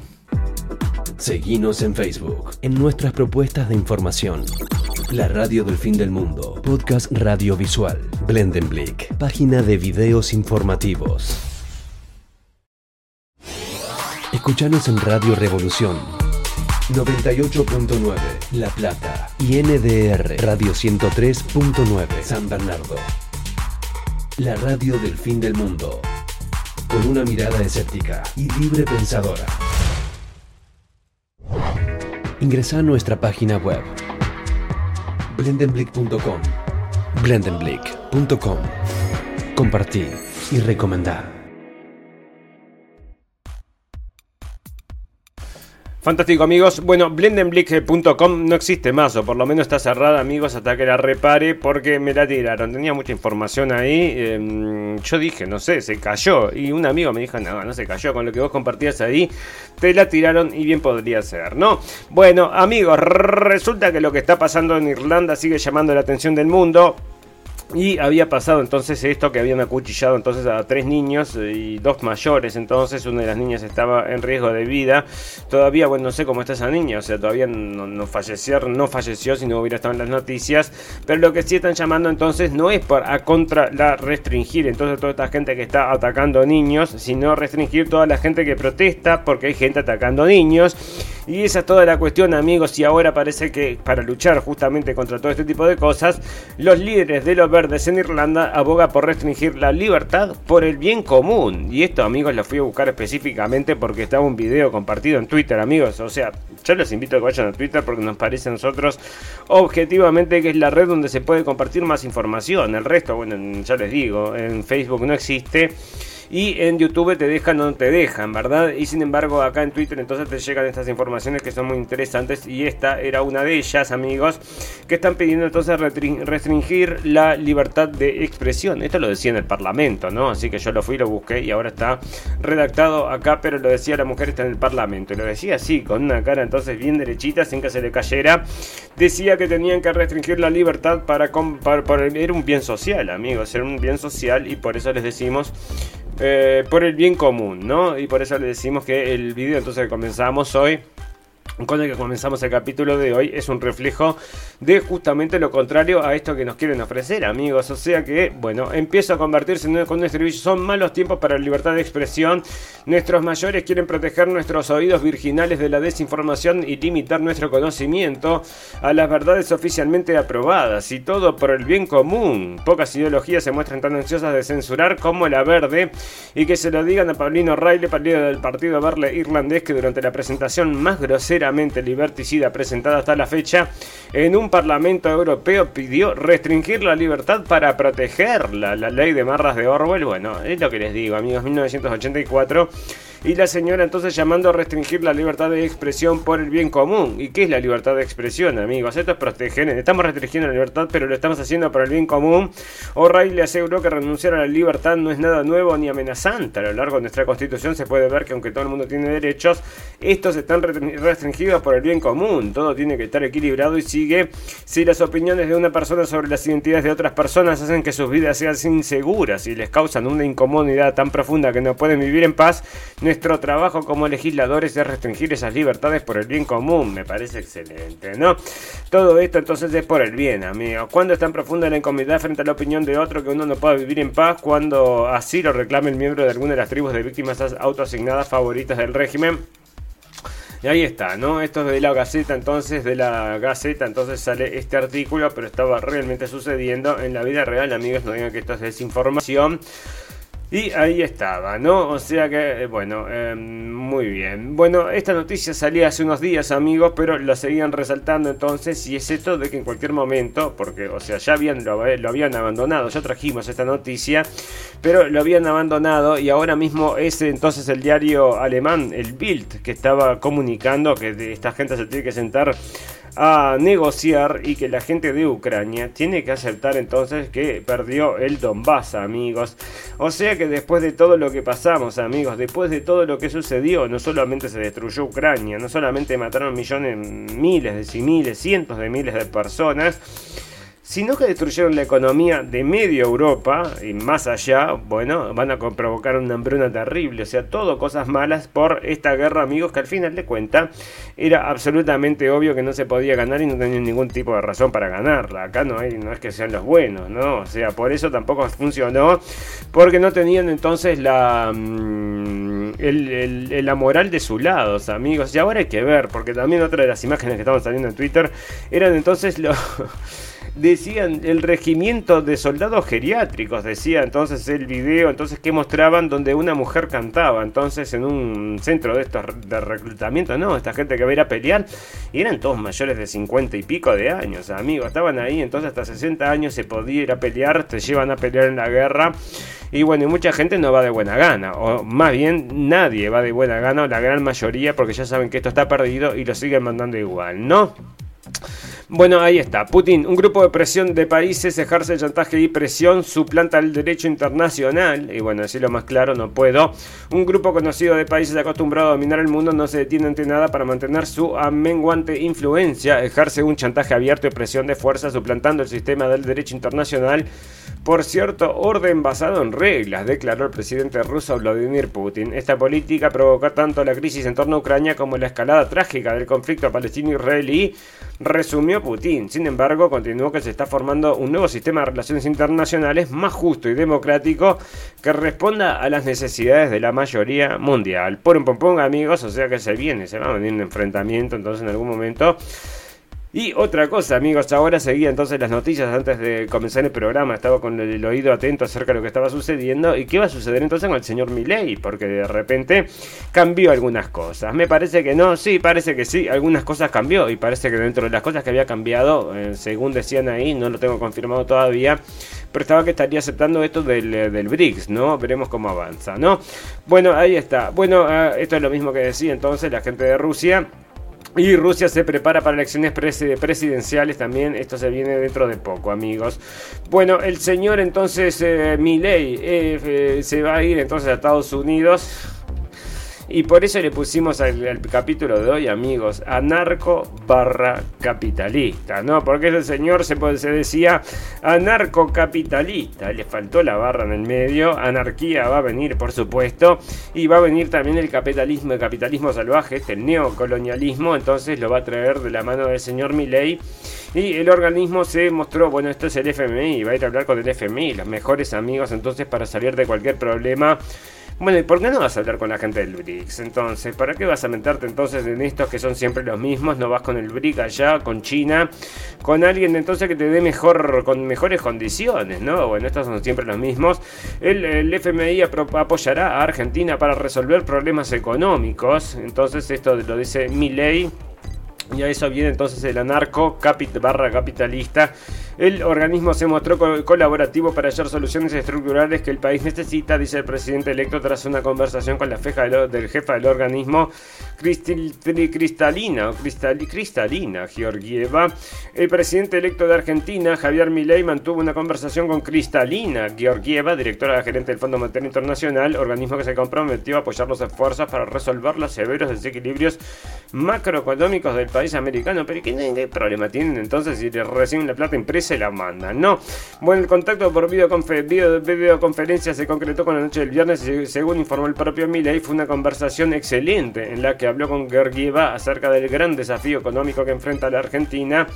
Seguinos en Facebook, en nuestras propuestas de información. La radio del fin del mundo, podcast radiovisual, Blendenblick, página de videos informativos. Escuchanos en Radio Revolución 98.9 La Plata y NDR Radio 103.9 San Bernardo. La radio del fin del mundo, con una mirada escéptica y libre pensadora. Ingresa a nuestra página web blendenblick.com blendenblick.com Compartí y recomendar. Fantástico amigos, bueno, blendenblick.com no existe más, o por lo menos está cerrada amigos hasta que la repare porque me la tiraron, tenía mucha información ahí, em, yo dije, no sé, se cayó, y un amigo me dijo, no, no se cayó, con lo que vos compartías ahí, te la tiraron y bien podría ser, ¿no? Bueno amigos, resulta que lo que está pasando en Irlanda sigue llamando la atención del mundo, y había pasado entonces esto que habían acuchillado entonces a tres niños y dos mayores. Entonces una de las niñas estaba en riesgo de vida. Todavía, bueno, no sé cómo está esa niña. O sea, todavía no, falleció, no falleció si no hubiera estado en las noticias. Pero lo que sí están llamando entonces no es para contra la restringir. Entonces toda esta gente que está atacando niños, sino restringir toda la gente que protesta porque hay gente atacando niños. Y esa es toda la cuestión, amigos. Y ahora parece que para luchar justamente contra todo este tipo de cosas, los líderes de los verdes en Irlanda aboga por restringir la libertad por el bien común. Y esto, amigos, lo fui a buscar específicamente porque estaba un video compartido en Twitter, amigos. O sea, yo les invito a que vayan a Twitter porque nos parece a nosotros objetivamente que es la red donde se puede compartir más información. El resto, bueno, ya les digo, en Facebook no existe y en YouTube te dejan o no te dejan, ¿verdad? Y sin embargo acá en Twitter entonces te llegan estas informaciones que son muy interesantes y esta era una de ellas, amigos, que están pidiendo entonces restringir la libertad de expresión. Esto lo decía en el Parlamento, ¿no? Así que yo lo fui, lo busqué y ahora está redactado acá, pero lo decía la mujer está en el Parlamento. Y lo decía así, con una cara entonces bien derechita, sin que se le cayera. Decía que tenían que restringir la libertad para, para, para era un bien social, amigos, era un bien social y por eso les decimos eh, por el bien común, ¿no? Y por eso le decimos que el vídeo entonces que comenzamos hoy con el que comenzamos el capítulo de hoy es un reflejo de justamente lo contrario a esto que nos quieren ofrecer, amigos. O sea que, bueno, empieza a convertirse en un servicio. Son malos tiempos para la libertad de expresión. Nuestros mayores quieren proteger nuestros oídos virginales de la desinformación y limitar nuestro conocimiento a las verdades oficialmente aprobadas. Y todo por el bien común. Pocas ideologías se muestran tan ansiosas de censurar como la verde. Y que se lo digan a Paulino Riley, líder del partido verde irlandés, que durante la presentación más grosera liberticida presentada hasta la fecha en un Parlamento Europeo pidió restringir la libertad para protegerla. La ley de marras de Orwell, bueno, es lo que les digo, amigos, 1984 Y la señora entonces llamando a restringir la libertad de expresión por el bien común. ¿Y qué es la libertad de expresión, amigos? Esto es proteger. Estamos restringiendo la libertad, pero lo estamos haciendo por el bien común. O'Reilly aseguró que renunciar a la libertad no es nada nuevo ni amenazante. A lo largo de nuestra constitución se puede ver que aunque todo el mundo tiene derechos, estos están restringidos por el bien común. Todo tiene que estar equilibrado y sigue si las opiniones de una persona sobre las identidades de otras personas hacen que sus vidas sean inseguras y les causan una incomodidad tan profunda que no pueden vivir en paz, nuestro trabajo como legisladores es restringir esas libertades por el bien común. Me parece excelente, ¿no? Todo esto entonces es por el bien, amigos. Cuando es tan profunda la incomodidad frente a la opinión de otro que uno no puede vivir en paz, cuando así lo reclame el miembro de alguna de las tribus de víctimas autoasignadas favoritas del régimen. Y ahí está, ¿no? Esto es de la Gaceta, entonces, de la Gaceta, entonces sale este artículo, pero estaba realmente sucediendo en la vida real, amigos, no digan que esto es desinformación. Y ahí estaba, ¿no? O sea que, eh, bueno, em, muy bien. Bueno, esta noticia salía hace unos días, amigos, pero la seguían resaltando entonces. Y es esto de que en cualquier momento, porque, o sea, ya habían, lo, lo, habían abandonado, ya trajimos esta noticia, pero lo habían abandonado. Y ahora mismo es entonces el diario alemán, el Bild, que estaba comunicando que esta gente se tiene que sentar a negociar y que la gente de Ucrania tiene que aceptar entonces que perdió el Donbass, amigos. O sea que después de todo lo que pasamos, amigos, después de todo lo que sucedió, no solamente se destruyó Ucrania, no solamente mataron millones, miles de cientos de miles de personas, sino que destruyeron la economía de media Europa y más allá, bueno, van a provocar una hambruna terrible, o sea, todo cosas malas por esta guerra, amigos, que al final de cuentas era absolutamente obvio que no se podía ganar y no tenían ningún tipo de razón para ganarla. Acá no es que sean los buenos, ¿no? O sea, por eso tampoco funcionó, porque no tenían entonces la, mm, la moral de su lado, amigos. Y ahora hay que ver, porque también otra de las imágenes que estaban saliendo en Twitter eran entonces los decían el regimiento de soldados geriátricos, decía entonces el video, entonces que mostraban donde una mujer cantaba, entonces en un centro de estos de reclutamiento, no, esta gente que va a ir a pelear, y eran todos mayores de 50 y pico de años, amigos, estaban ahí, entonces hasta 60 años se podía ir a pelear, te llevan a pelear en la guerra, y bueno, y mucha gente no va de buena gana, o más bien nadie va de buena gana, o la gran mayoría, porque ya saben que esto está perdido y lo siguen mandando igual, ¿no? Bueno, ahí está. Putin, un grupo de presión de países ejerce chantaje y presión, suplanta el derecho internacional. Y bueno, decirlo más claro, no puedo. Un grupo conocido de países acostumbrado a dominar el mundo no se detiene ante nada para mantener su amenguante influencia. Ejerce un chantaje abierto y presión de fuerza, suplantando el sistema del derecho internacional por cierto orden basado en reglas, declaró el presidente ruso Vladimir Putin. Esta política provocó tanto la crisis en torno a Ucrania como la escalada trágica del conflicto palestino-israelí, resumió Putin. Sin embargo, continuó que se está formando un nuevo sistema de relaciones internacionales más justo y democrático que responda a las necesidades de la mayoría mundial. Por un pompón, amigos, o sea que se viene, se va a venir un enfrentamiento entonces en algún momento y otra cosa, amigos, ahora seguía entonces las noticias antes de comenzar el programa. Estaba con el, oído atento acerca de lo que estaba sucediendo. ¿Y qué va a suceder entonces con el señor Milley? Porque de repente cambió algunas cosas. Me parece que no, sí, parece que sí, algunas cosas cambió. Y parece que dentro de las cosas que había cambiado, eh, según decían ahí, no lo tengo confirmado todavía, pero estaba que estaría aceptando esto del, eh, del BRICS, ¿no? Veremos cómo avanza, ¿no? Bueno, ahí está. Bueno, ah, esto es lo mismo que decía entonces la gente de Rusia. Y Rusia se prepara para elecciones presidenciales también. Esto se viene dentro de poco, amigos. Bueno, el señor entonces eh, Milei eh, eh, se va a ir entonces a Estados Unidos. Y por eso le pusimos al, capítulo de hoy, amigos, anarco barra capitalista, ¿no? Porque ese señor se, se decía anarcocapitalista, le faltó la barra en el medio, anarquía va a venir, por supuesto, y va a venir también el capitalismo, el capitalismo salvaje, este neocolonialismo, entonces lo va a traer de la mano del señor Milley. Y el organismo se mostró, bueno, esto es el FMI, va a ir a hablar con el FMI, los mejores amigos entonces para salir de cualquier problema bueno, ¿y por qué no vas a hablar con la gente del BRICS? Entonces, ¿para qué vas a meterte entonces en estos que son siempre los mismos? No vas con el BRIC allá, con China, con alguien entonces que te dé mejor, con mejores condiciones, ¿no? Bueno, estos son siempre los mismos. El, FMI apoyará a Argentina para resolver problemas económicos. Entonces, esto lo dice mi ley Y a eso viene entonces el anarco barra capitalista. El organismo se mostró colaborativo para hallar soluciones estructurales que el país necesita, dice el presidente electo tras una conversación con la feja del, jefa del organismo, Cristalina, Cristalina Georgieva. El presidente electo de Argentina, Javier Milei, mantuvo una conversación con Cristalina Georgieva, directora gerente del Fondo Monetario Internacional, organismo que se comprometió a apoyar los esfuerzos para resolver los severos desequilibrios macroeconómicos del país americano. Pero ¿qué, problema tienen entonces si reciben la plata impresa y la mandan? No. Bueno, el contacto por videoconferencia se concretó con la noche del viernes según informó el propio Milley fue una conversación excelente en la que habló con Georgieva acerca del gran desafío económico que enfrenta la Argentina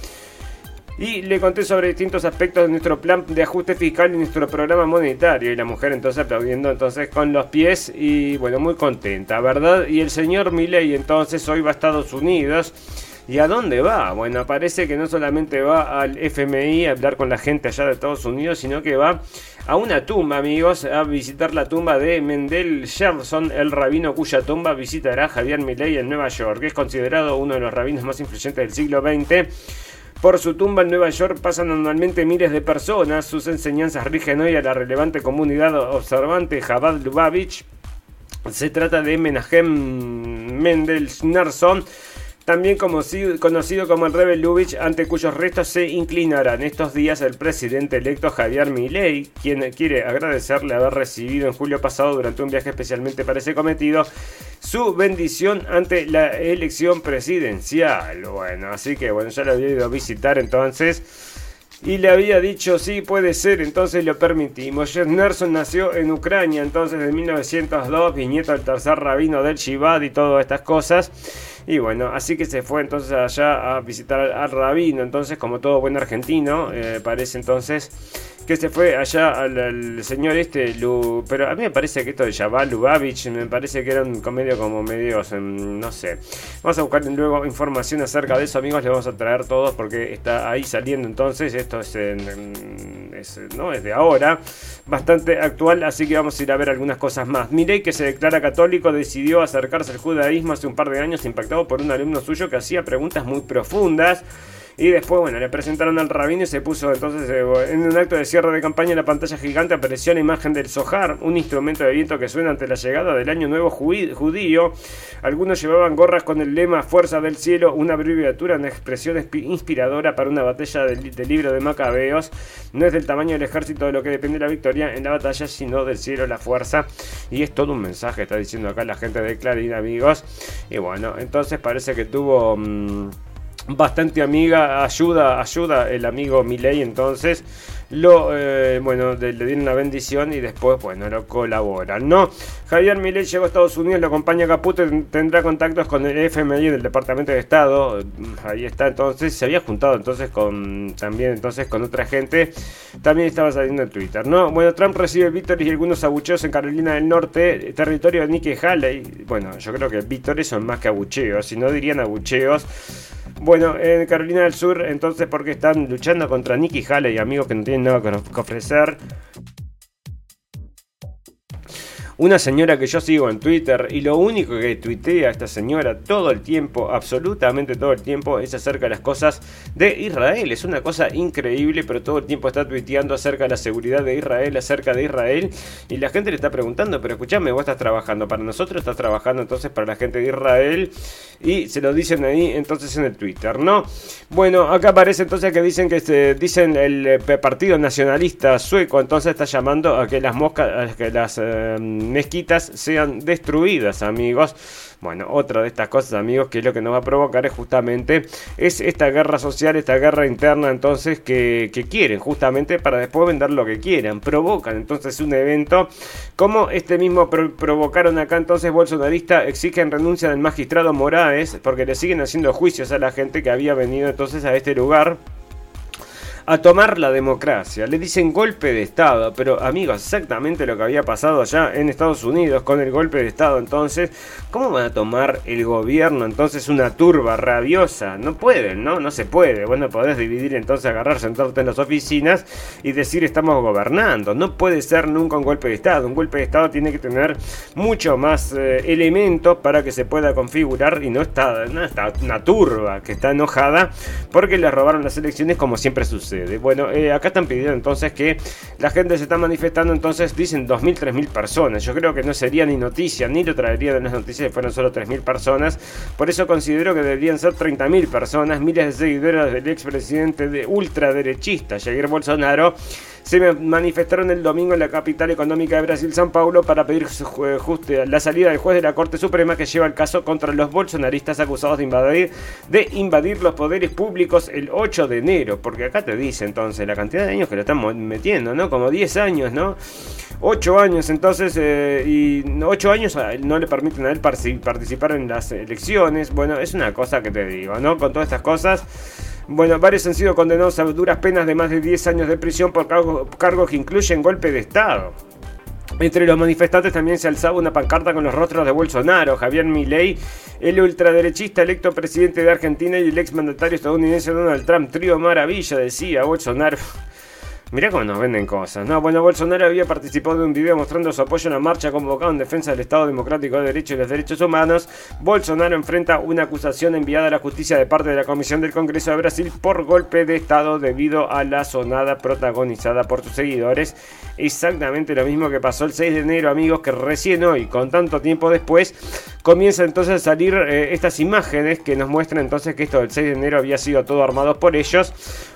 y le conté sobre distintos aspectos de nuestro plan de ajuste fiscal y nuestro programa monetario. Y la mujer entonces aplaudiendo entonces con los pies y bueno, muy contenta, ¿verdad? Y el señor Milley entonces hoy va a Estados Unidos. ¿Y a dónde va? Bueno, parece que no solamente va al FMI a hablar con la gente allá de Estados Unidos, sino que va a una tumba, amigos, a visitar la tumba de Mendel Jefferson, el rabino cuya tumba visitará Javier Milley en Nueva York, que es considerado uno de los rabinos más influyentes del siglo XX por su tumba en Nueva York pasan anualmente miles de personas. Sus enseñanzas rigen hoy a la relevante comunidad observante Jabad Lubavitch. Se trata de Menahem Mendel Schneerson también conocido como el Rebel Lubitsch, ante cuyos restos se inclinarán estos días el presidente electo Javier Milei, quien quiere agradecerle haber recibido en julio pasado durante un viaje especialmente para ese cometido su bendición ante la elección presidencial. Bueno, así que bueno, ya lo había ido a visitar entonces y le había dicho sí puede ser, entonces lo permitimos. Jeff Nerson nació en Ucrania entonces en 1902, nieto del tercer rabino del Shivad y todas estas cosas. Y bueno, así que se fue entonces allá a visitar al, rabino, entonces como todo buen argentino, eh, parece entonces que se fue allá al, señor este, pero a mí me parece que esto de Jabal Lubavitch, me parece que era un comedio como medio, em, no sé. Vamos a buscar luego información acerca de eso, amigos, le vamos a traer todos porque está ahí saliendo entonces, esto es, no es de ahora, bastante actual, así que vamos a ir a ver algunas cosas más. Mirei que se declara católico, decidió acercarse al judaísmo hace un par de años, impactado por un alumno suyo que hacía preguntas muy profundas. Y después, bueno, le presentaron al rabino y se puso entonces eh, en un acto de cierre de campaña en la pantalla gigante apareció la imagen del Zohar, un instrumento de viento que suena ante la llegada del año nuevo judío. Algunos llevaban gorras con el lema Fuerza del Cielo, una abreviatura, una expresión inspiradora para una batalla del, libro de Macabeos. No es del tamaño del ejército de lo que depende la victoria en la batalla, sino del cielo, la fuerza. Y es todo un mensaje, está diciendo acá la gente de Clarín, amigos. Y bueno, entonces parece que tuvo... Mm, bastante amiga, ayuda, ayuda el amigo Milei entonces lo eh, bueno le dieron la bendición y después bueno lo colaboran no Javier Milei llegó a Estados Unidos lo acompaña Caputo tendrá contactos con el FMI del Departamento de Estado ahí está entonces se había juntado entonces con también entonces con otra gente también estaba saliendo en Twitter no bueno Trump recibe víctories y algunos abucheos en Carolina del Norte territorio de Nikki Haley bueno yo creo que víctories son más que abucheos si no dirían abucheos bueno, en Carolina del Sur, entonces, porque están luchando contra Nikki Haley, amigos que no tienen nada que ofrecer. Una señora que yo sigo en Twitter y lo único que tuitea esta señora todo el tiempo, absolutamente todo el tiempo, es acerca de las cosas de Israel. Es una cosa increíble, pero todo el tiempo está tuiteando acerca de la seguridad de Israel, acerca de Israel. Y la gente le está preguntando, pero escúchame, vos estás trabajando para nosotros, estás trabajando entonces para la gente de Israel. Y se lo dicen ahí entonces en el Twitter, ¿no? Bueno, acá aparece entonces que dicen que se, dicen el eh, Partido Nacionalista Sueco, entonces está llamando a que las moscas, a que las... Eh, mezquitas sean destruidas, amigos. Bueno, otra de estas cosas, amigos, que lo que nos va a provocar es justamente es esta guerra social, esta guerra interna, entonces, que, quieren, justamente para después vender lo que quieran. Provocan entonces un evento como este mismo provocaron acá, entonces, bolsonarista exigen renuncia del magistrado Moraes porque le siguen haciendo juicios a la gente que había venido entonces a este lugar a tomar la democracia. Le dicen golpe de Estado, pero amigos, exactamente lo que había pasado allá en Estados Unidos con el golpe de Estado. Entonces, ¿cómo van a tomar el gobierno entonces una turba rabiosa? No pueden, ¿no? No se puede. Bueno, podés dividir entonces, agarrar, sentarte en las oficinas y decir estamos gobernando. No puede ser nunca un golpe de Estado. Un golpe de Estado tiene que tener mucho más eh, elementos para que se pueda configurar y no está, no está una turba que está enojada porque le robaron las elecciones como siempre sucede. Bueno, eh, acá están pidiendo entonces que la gente se está manifestando, entonces dicen 2.000, 3.000 personas. Yo creo que no sería ni noticia, ni lo traería de las noticias si fueran solo 3.000 personas. Por eso considero que deberían ser 30.000 personas, miles de seguidores del expresidente de ultraderechista Jair Bolsonaro se manifestaron el domingo en la capital económica de Brasil, San Paulo, para pedir la salida del juez de la Corte Suprema que lleva el caso contra los bolsonaristas acusados de invadir, de invadir los poderes públicos el 8 de enero. Porque acá te dice entonces la cantidad de años que lo están metiendo, ¿no? Como 10 años, ¿no? 8 años entonces, eh, y 8 años no le permiten a él participar en las elecciones. Bueno, es una cosa que te digo, ¿no? Con todas estas cosas. Bueno, varios han sido condenados a duras penas de más de 10 años de prisión por cargos que incluyen golpe de Estado. Entre los manifestantes también se alzaba una pancarta con los rostros de Bolsonaro, Javier Milei, el ultraderechista electo presidente de Argentina y el exmandatario estadounidense Donald Trump. Trío maravilla, decía Bolsonaro. Mirá cómo nos venden cosas. No, bueno, Bolsonaro había participado de un video mostrando su apoyo a la marcha convocada en defensa del Estado Democrático de Derecho y los Derechos Humanos. Bolsonaro enfrenta una acusación enviada a la justicia de parte de la Comisión del Congreso de Brasil por golpe de Estado debido a la sonada protagonizada por sus seguidores. Exactamente lo mismo que pasó el 6 de enero, amigos, que recién hoy, con tanto tiempo después, comienza entonces a salir eh, estas imágenes que nos muestran entonces que esto del 6 de enero había sido todo armado por ellos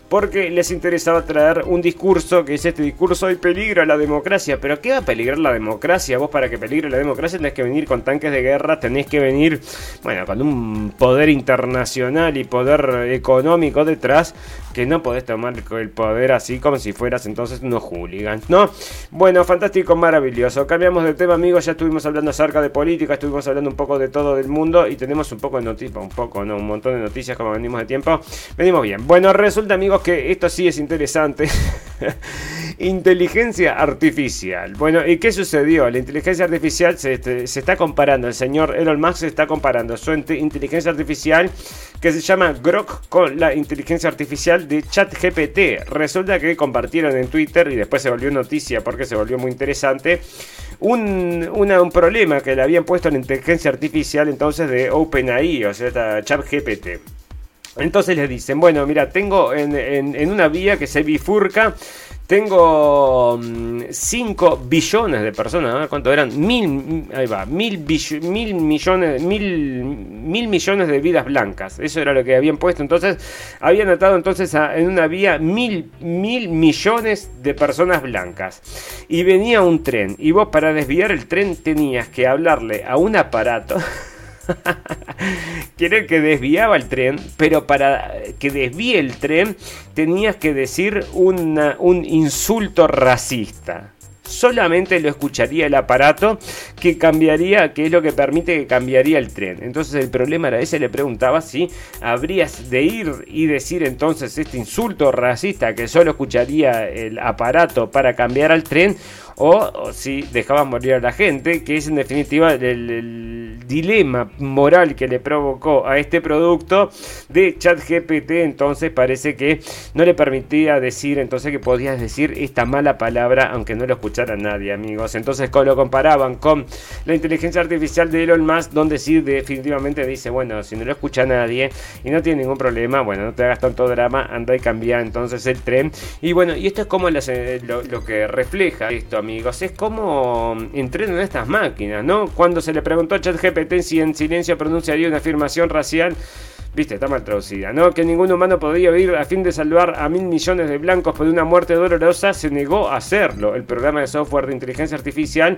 porque les interesaba traer un discurso que es este discurso y peligra la democracia. Pero ¿qué va a peligrar la democracia? Vos para que peligre la democracia tenés que venir con tanques de guerra, tenés que venir, bueno, con un poder internacional y poder económico detrás que no podés tomar el poder así como si fueras entonces unos hooligans, ¿no? Bueno, fantástico, maravilloso. Cambiamos de tema, amigos, ya estuvimos hablando acerca de política, estuvimos hablando un poco de todo del mundo y tenemos un poco de noticias, un poco, no, un montón de noticias como venimos de tiempo. Venimos bien. Bueno, resulta, amigos, que esto sí es interesante. inteligencia artificial. Bueno, ¿y qué sucedió? La inteligencia artificial se, este, se, está comparando, el señor Elon Musk se está comparando su inteligencia artificial que se llama Grok con la inteligencia artificial de ChatGPT. Resulta que compartieron en Twitter y después se volvió noticia porque se volvió muy interesante. Un, un problema que le habían puesto en la inteligencia artificial entonces de OpenAI, o sea, ChatGPT. Entonces les dicen, bueno, mira, tengo en, una vía que se bifurca tengo 5 mm, billones de personas, ¿cuánto eran? Mil, ahí va, mil, mil millones, mil, mil millones de vidas blancas. Eso era lo que habían puesto. Entonces, habían atado entonces en una vía mil, mil millones de personas blancas. Y venía un tren. Y vos para desviar el tren tenías que hablarle a un aparato. Quiere que desviaba el tren, pero para que desvíe el tren tenías que decir un insulto racista solamente lo escucharía el aparato que cambiaría, que es lo que permite que cambiaría el tren. Entonces el problema era ese, le preguntaba si habrías de ir y decir entonces este insulto racista que solo escucharía el aparato para cambiar al tren o, si dejaban morir a la gente, que es en definitiva el, dilema moral que le provocó a este producto de ChatGPT, entonces parece que no le permitía decir entonces que podías decir esta mala palabra aunque no lo escuchara nadie, amigos. Entonces lo comparaban con la inteligencia artificial de Elon Musk, donde sí definitivamente dice, bueno, si no lo escucha nadie y no tiene ningún problema, bueno, no te hagas tanto drama, anda y cambia entonces el tren. Y bueno, y esto es como lo, lo que refleja esto, amigos, es como entrenan estas máquinas, ¿no? Cuando se le preguntó a ChatGPT si en silencio pronunciaría una afirmación racial, viste, está mal traducida, ¿no? Que ningún humano podía oír a fin de salvar a mil millones de blancos por una muerte dolorosa, se negó a hacerlo. El programa de software de inteligencia artificial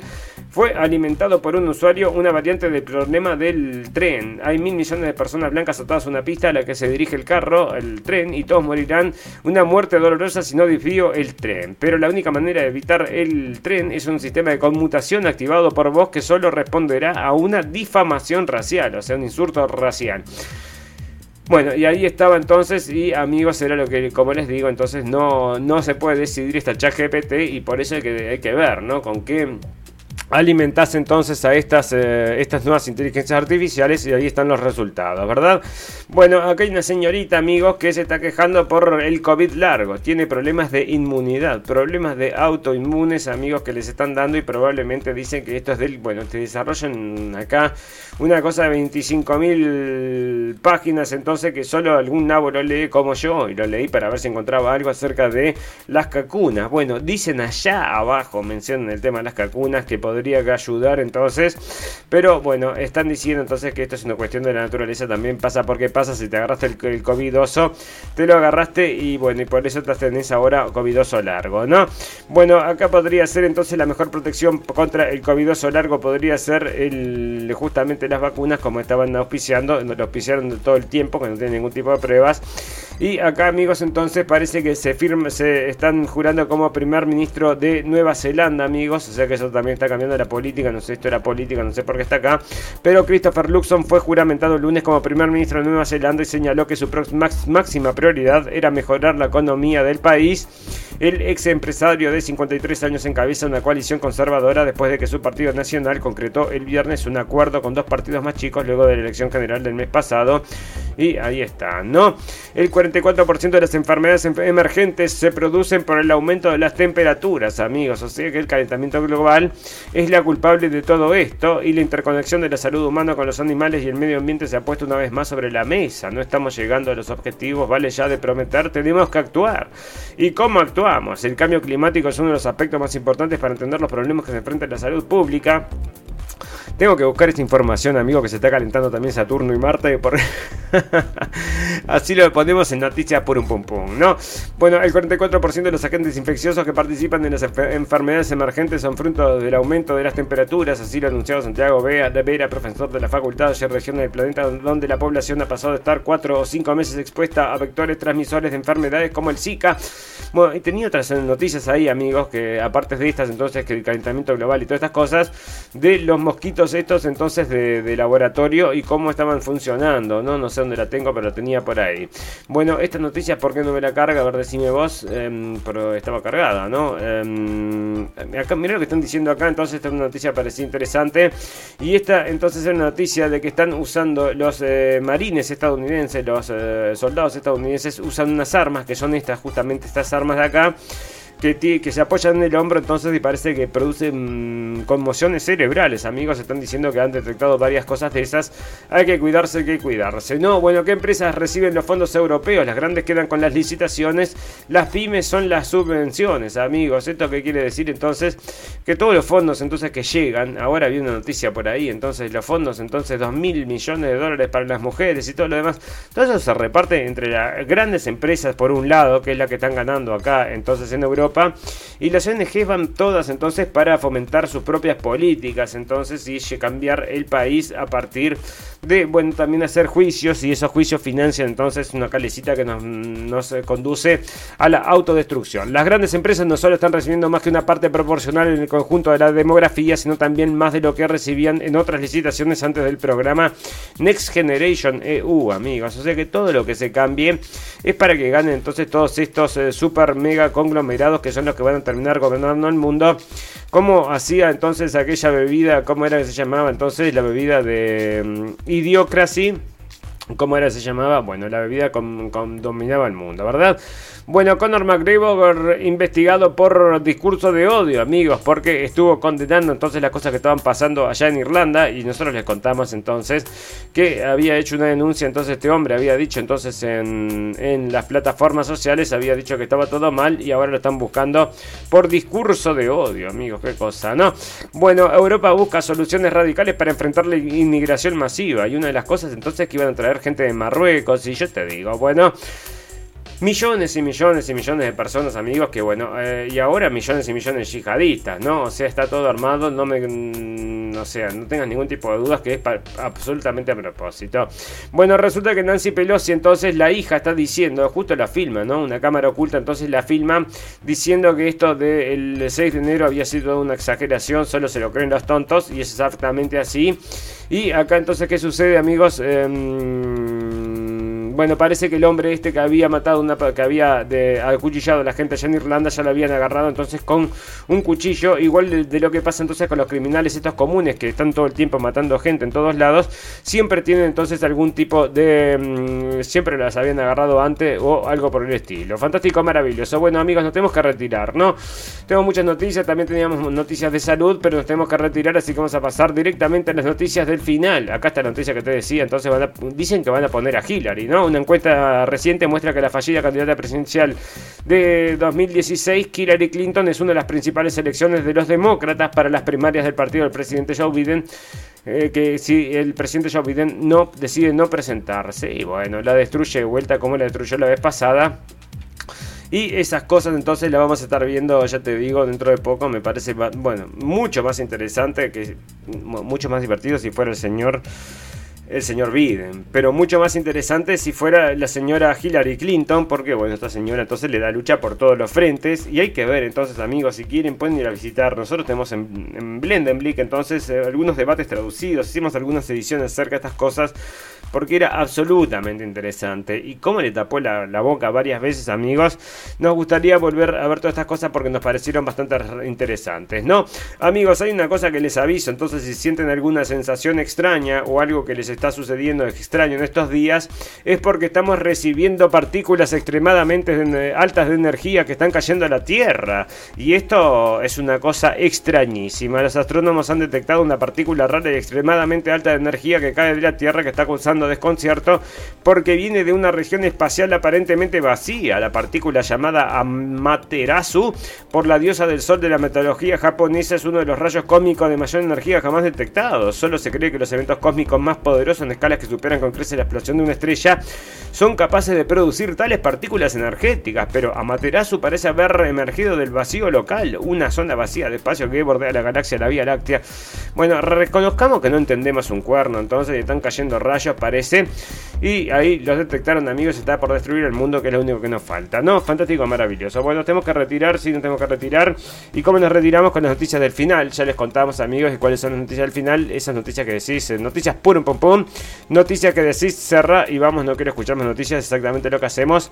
fue alimentado por un usuario, una variante del problema del tren. Hay mil millones de personas blancas atadas a una pista a la que se dirige el carro, el tren, y todos morirán una muerte dolorosa si no desvío el tren. Pero la única manera de evitar el tren es un sistema de conmutación activado por voz que solo responderá a una difamación racial, o sea, un insulto racial. Bueno, y ahí estaba entonces, y amigos, era lo que, como les digo, entonces no, no se puede decidir esta chat GPT y por eso hay que, hay que ver, ¿no? Con qué alimentase entonces a estas, eh, estas nuevas inteligencias artificiales y ahí están los resultados, ¿verdad? Bueno, acá hay una señorita, amigos, que se está quejando por el COVID largo. Tiene problemas de inmunidad, problemas de autoinmunes, amigos, que les están dando y probablemente dicen que esto es del, bueno, te desarrollan acá una cosa de 25.000 páginas, entonces que solo algún nabo lo lee como yo y lo leí para ver si encontraba algo acerca de las cacunas. Bueno, dicen allá abajo, mencionan el tema de las cacunas que podrían podría ayudar entonces. Pero bueno, están diciendo entonces que esto es una cuestión de la naturaleza. También pasa porque pasa si te agarraste el, el te lo agarraste y bueno, y por eso te tenés ahora covidoso largo, ¿no? Bueno, acá podría ser entonces la mejor protección contra el covidoso largo, podría ser el, justamente las vacunas como estaban auspiciando, lo auspiciaron todo el tiempo, que no tienen ningún tipo de pruebas. Y acá amigos entonces parece que se firma, se están jurando como primer ministro de Nueva Zelanda amigos, o sea que eso también está cambiando la política, no sé, esto era política, no sé por qué está acá, pero Christopher Luxon fue juramentado el lunes como primer ministro de Nueva Zelanda y señaló que su máxima prioridad era mejorar la economía del país. El ex empresario de 53 años encabeza una coalición conservadora después de que su partido nacional concretó el viernes un acuerdo con dos partidos más chicos luego de la elección general del mes pasado. Y ahí está, ¿no? El 44% de las enfermedades em-, emergentes se producen por el aumento de las temperaturas, amigos. O sea que el calentamiento global es la culpable de todo esto y la interconexión de la salud humana con los animales y el medio ambiente se ha puesto una vez más sobre la mesa. No estamos llegando a los objetivos, vale ya de prometer, tenemos que actuar. ¿Y cómo actuamos? El cambio climático es uno de los aspectos más importantes para entender los problemas que se enfrenta la salud pública. Tengo que buscar esta información, amigo, que se está calentando también Saturno y Marte. Por... Así lo ponemos en noticias por un pum pum, ¿no? Bueno, el 44% de los agentes infecciosos que participan en las enfermedades emergentes son fruto del aumento de las temperaturas. Así lo ha anunciado Santiago Vera, Vera profesor de la Facultad de Región del Planeta, donde la población ha pasado de estar 4 o 5 meses expuesta a vectores transmisores de enfermedades como el Zika. Bueno, y tenía otras noticias ahí, amigos, que aparte de estas, entonces, que el calentamiento global y todas estas cosas, de los mosquitos estos entonces de, laboratorio y cómo estaban funcionando, ¿no? No sé dónde la tengo, pero la tenía por ahí. Bueno, esta noticia, ¿por qué no me la carga? A ver, decime vos, em, pero estaba cargada, ¿no? Em, acá, mira lo que están diciendo acá, entonces esta es una noticia parecía interesante. Y esta entonces es una noticia de que están usando los eh, marines estadounidenses, los eh, soldados estadounidenses usan unas armas que son estas, justamente estas armas de acá que, se apoyan en el hombro entonces y parece que producen conmociones cerebrales. Amigos, están diciendo que han detectado varias cosas de esas. Hay que cuidarse, hay que cuidarse. No, bueno, ¿qué empresas reciben los fondos europeos? Las grandes quedan con las licitaciones, las pymes son las subvenciones, amigos. ¿Esto qué quiere decir entonces? Que todos los fondos entonces que llegan, ahora había una noticia por ahí, entonces los fondos, entonces 2 mil millones de dólares para las mujeres y todo lo demás, todo eso se reparte entre las grandes empresas por un lado, que es la que están ganando acá entonces en Europa y las ONGs van todas entonces para fomentar sus propias políticas entonces y cambiar el país a partir de, bueno, también hacer juicios y esos juicios financian entonces una calecita que nos, nos conduce a la autodestrucción. Las grandes empresas no solo están recibiendo más que una parte proporcional en el conjunto de la demografía, sino también más de lo que recibían en otras licitaciones antes del programa Next Generation EU, amigos. O sea que todo lo que se cambie es para que ganen entonces todos estos eh, super mega conglomerados que son los que van a terminar gobernando el mundo. ¿Cómo hacía entonces aquella bebida? ¿Cómo era que se llamaba entonces la bebida de um, Idiocracy? ¿Cómo era se llamaba? Bueno, la bebida dominaba el mundo, ¿verdad? Bueno, Conor McGregor investigado por discurso de odio, amigos, porque estuvo condenando entonces las cosas que estaban pasando allá en Irlanda y nosotros les contamos entonces que había hecho una denuncia, entonces este hombre había dicho entonces en, en las plataformas sociales, había dicho que estaba todo mal y ahora lo están buscando por discurso de odio, amigos, qué cosa, ¿no? Bueno, Europa busca soluciones radicales para enfrentar la inmigración masiva y una de las cosas entonces que iban a traer gente de Marruecos y yo te digo, bueno millones y millones y millones de personas, amigos, que bueno, eh, y ahora millones y millones de yihadistas, ¿no? O sea, está todo armado, no me, no sea, no tengas ningún tipo de dudas que es absolutamente a propósito. Bueno, resulta que Nancy Pelosi, entonces la hija está diciendo, justo la filma, ¿no? Una cámara oculta, entonces la filma diciendo que esto del 6 de enero había sido una exageración, solo se lo creen los tontos, y es exactamente así. Y acá entonces, ¿qué sucede, amigos? Eh, bueno, parece que el hombre este que había matado, una, que había de, acuchillado a la gente allá en Irlanda, ya lo habían agarrado entonces con un cuchillo, igual de, lo que pasa entonces con los criminales estos comunes que están todo el tiempo matando gente en todos lados, siempre tienen entonces algún tipo de... Mm, siempre las habían agarrado antes o algo por el estilo. Fantástico, maravilloso. Bueno amigos, nos tenemos que retirar, ¿no? Tengo muchas noticias, también teníamos noticias de salud, pero nos tenemos que retirar, así que vamos a pasar directamente a las noticias del final. Acá está la noticia que te decía, entonces dicen que van a poner a Hillary, ¿no? Una encuesta reciente muestra que la fallida candidata presidencial de 2016, Hillary Clinton, es una de las principales elecciones de los demócratas para las primarias del partido del presidente Joe Biden. Eh, que si el presidente Joe Biden no decide no presentarse y bueno, la destruye de vuelta como la destruyó la vez pasada. Y esas cosas entonces las vamos a estar viendo, ya te digo, dentro de poco. Me parece, bueno, mucho más interesante, que mucho más divertido si fuera el señor el señor Biden. Pero mucho más interesante si fuera la señora Hillary Clinton, porque bueno, esta señora entonces le da lucha por todos los frentes. Y hay que ver entonces, amigos, si quieren pueden ir a visitar. Nosotros tenemos en, en Blendenblick entonces eh, algunos debates traducidos, hicimos algunas ediciones acerca de estas cosas porque era absolutamente interesante. Y como le tapó la, boca varias veces, amigos, nos gustaría volver a ver todas estas cosas porque nos parecieron bastante interesantes, ¿no? Amigos, hay una cosa que les aviso, entonces si sienten alguna sensación extraña o algo que les está sucediendo extraño en estos días, es porque estamos recibiendo partículas extremadamente altas de energía que están cayendo a la Tierra. Y esto es una cosa extrañísima. Los astrónomos han detectado una partícula rara y extremadamente alta de energía que cae de la Tierra que está causando desconcierto porque viene de una región espacial aparentemente vacía, la partícula llamada Amaterasu por la diosa del sol de la mitología japonesa es uno de los rayos cósmicos de mayor energía jamás detectados. Solo se cree que los eventos cósmicos más poderosos en escalas que superan con creces la explosión de una estrella son capaces de producir tales partículas energéticas, pero Amaterasu parece haber emergido del vacío local, una zona vacía de espacio que bordea la galaxia, la Vía Láctea. Bueno, reconozcamos que no entendemos un cuerno, entonces están cayendo rayos parece. Y ahí los detectaron amigos, está por destruir el mundo, que es lo único que nos falta. No, fantástico, maravilloso. Bueno, tenemos que retirar, sí, no tenemos que retirar. ¿Y cómo nos retiramos con las noticias del final? Ya les contamos amigos y cuáles son las noticias del final. Esas noticias que decís, eh, noticias pum pum pum. Noticias que decís, cerra y vamos, no quiero escuchar noticias, exactamente lo que hacemos.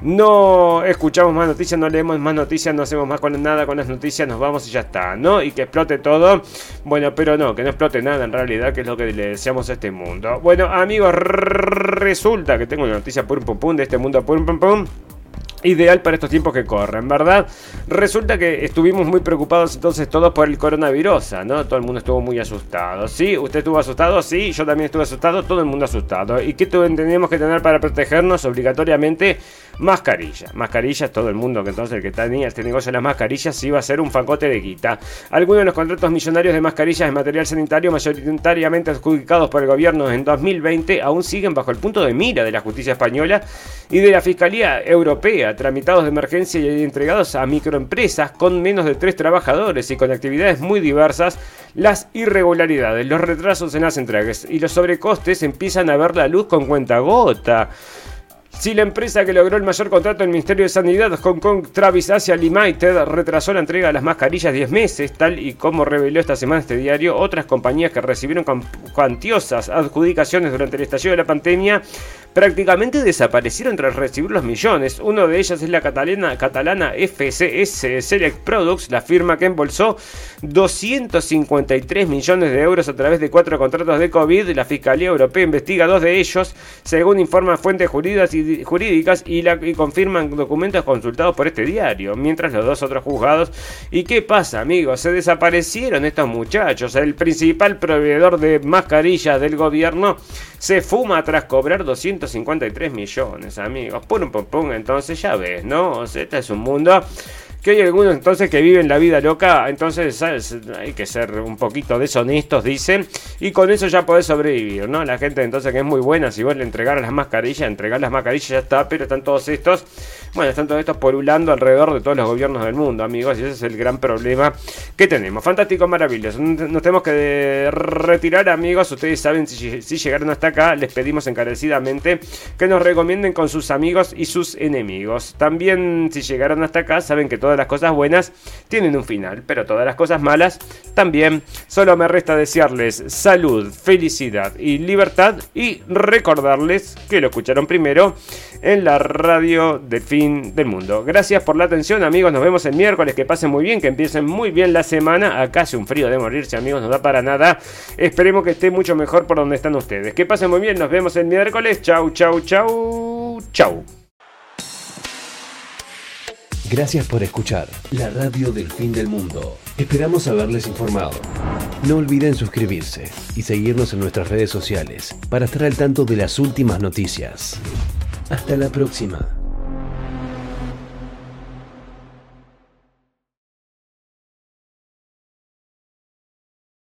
No escuchamos más noticias, no leemos más noticias, no hacemos más con nada con las noticias, nos vamos y ya está, ¿no? Y que explote todo. Bueno, pero no, que no explote nada en realidad, que es lo que le deseamos a este mundo. Bueno, amigos, resulta que tengo una noticia pum pum pum de este mundo pum pum pum ideal para estos tiempos que corren, ¿verdad? Resulta que estuvimos muy preocupados entonces todos por el coronavirus, ¿no? Todo el mundo estuvo muy asustado. ¿Sí? ¿Usted estuvo asustado? Sí, yo también estuve asustado, todo el mundo asustado. ¿Y qué tenemos que tener para protegernos obligatoriamente? Mascarillas. Mascarillas, todo el mundo que entonces el que tenía este negocio de las mascarillas iba a ser un facote de guita. Algunos de los contratos millonarios de mascarillas de material sanitario mayoritariamente adjudicados por el gobierno en 2020 aún siguen bajo el punto de mira de la justicia española y de la Fiscalía Europea, tramitados de emergencia y entregados a microempresas con menos de tres trabajadores y con actividades muy diversas, las irregularidades, los retrasos en las entregas y los sobrecostes empiezan a ver la luz con cuenta gota. Si la empresa que logró el mayor contrato del Ministerio de Sanidad, Hong Kong Travis Asia Limited, retrasó la entrega de las mascarillas 10 meses, tal y como reveló esta semana este diario, otras compañías que recibieron cuantiosas adjudicaciones durante el estallido de la pandemia prácticamente desaparecieron tras recibir los millones. Uno de ellas es la catalana, catalana FCS Select Products, la firma que embolsó 253 millones de euros a través de cuatro contratos de COVID. La Fiscalía Europea investiga dos de ellos, según informan fuentes jurídicas y, la, y confirman documentos consultados por este diario. Mientras los dos otros juzgados. ¿Y qué pasa, amigos? Se desaparecieron estos muchachos. El principal proveedor de mascarillas del gobierno se fuma tras cobrar 253 millones, amigos. Pum, pum, pum. Entonces ya ves, ¿no? Este es un mundo que hay algunos entonces que viven la vida loca, entonces hay que ser un poquito deshonestos, dicen, y con eso ya podés sobrevivir, ¿no? La gente entonces que es muy buena, si vos le entregar las mascarillas, entregar las mascarillas ya está, pero están todos estos, bueno, están todos estos polulando alrededor de todos los gobiernos del mundo, amigos, y ese es el gran problema que tenemos. Fantástico, maravilloso. Nos tenemos que retirar, amigos, ustedes saben, si, si llegaron hasta acá, les pedimos encarecidamente que nos recomienden con sus amigos y sus enemigos. También, si llegaron hasta acá, saben que todas las cosas buenas tienen un final, pero todas las cosas malas también. Solo me resta desearles salud, felicidad y libertad y recordarles que lo escucharon primero en la radio del fin del mundo. Gracias por la atención amigos, nos vemos el miércoles, que pasen muy bien, que empiecen muy bien la semana. Acá hace un frío de morirse amigos, no da para nada. Esperemos que esté mucho mejor por donde están ustedes. Que pasen muy bien, nos vemos el miércoles. Chau, chau, chau, chau. Gracias por escuchar la radio del fin del mundo. Esperamos haberles informado. No olviden suscribirse y seguirnos en nuestras redes sociales para estar al tanto de las últimas noticias. Hasta la próxima.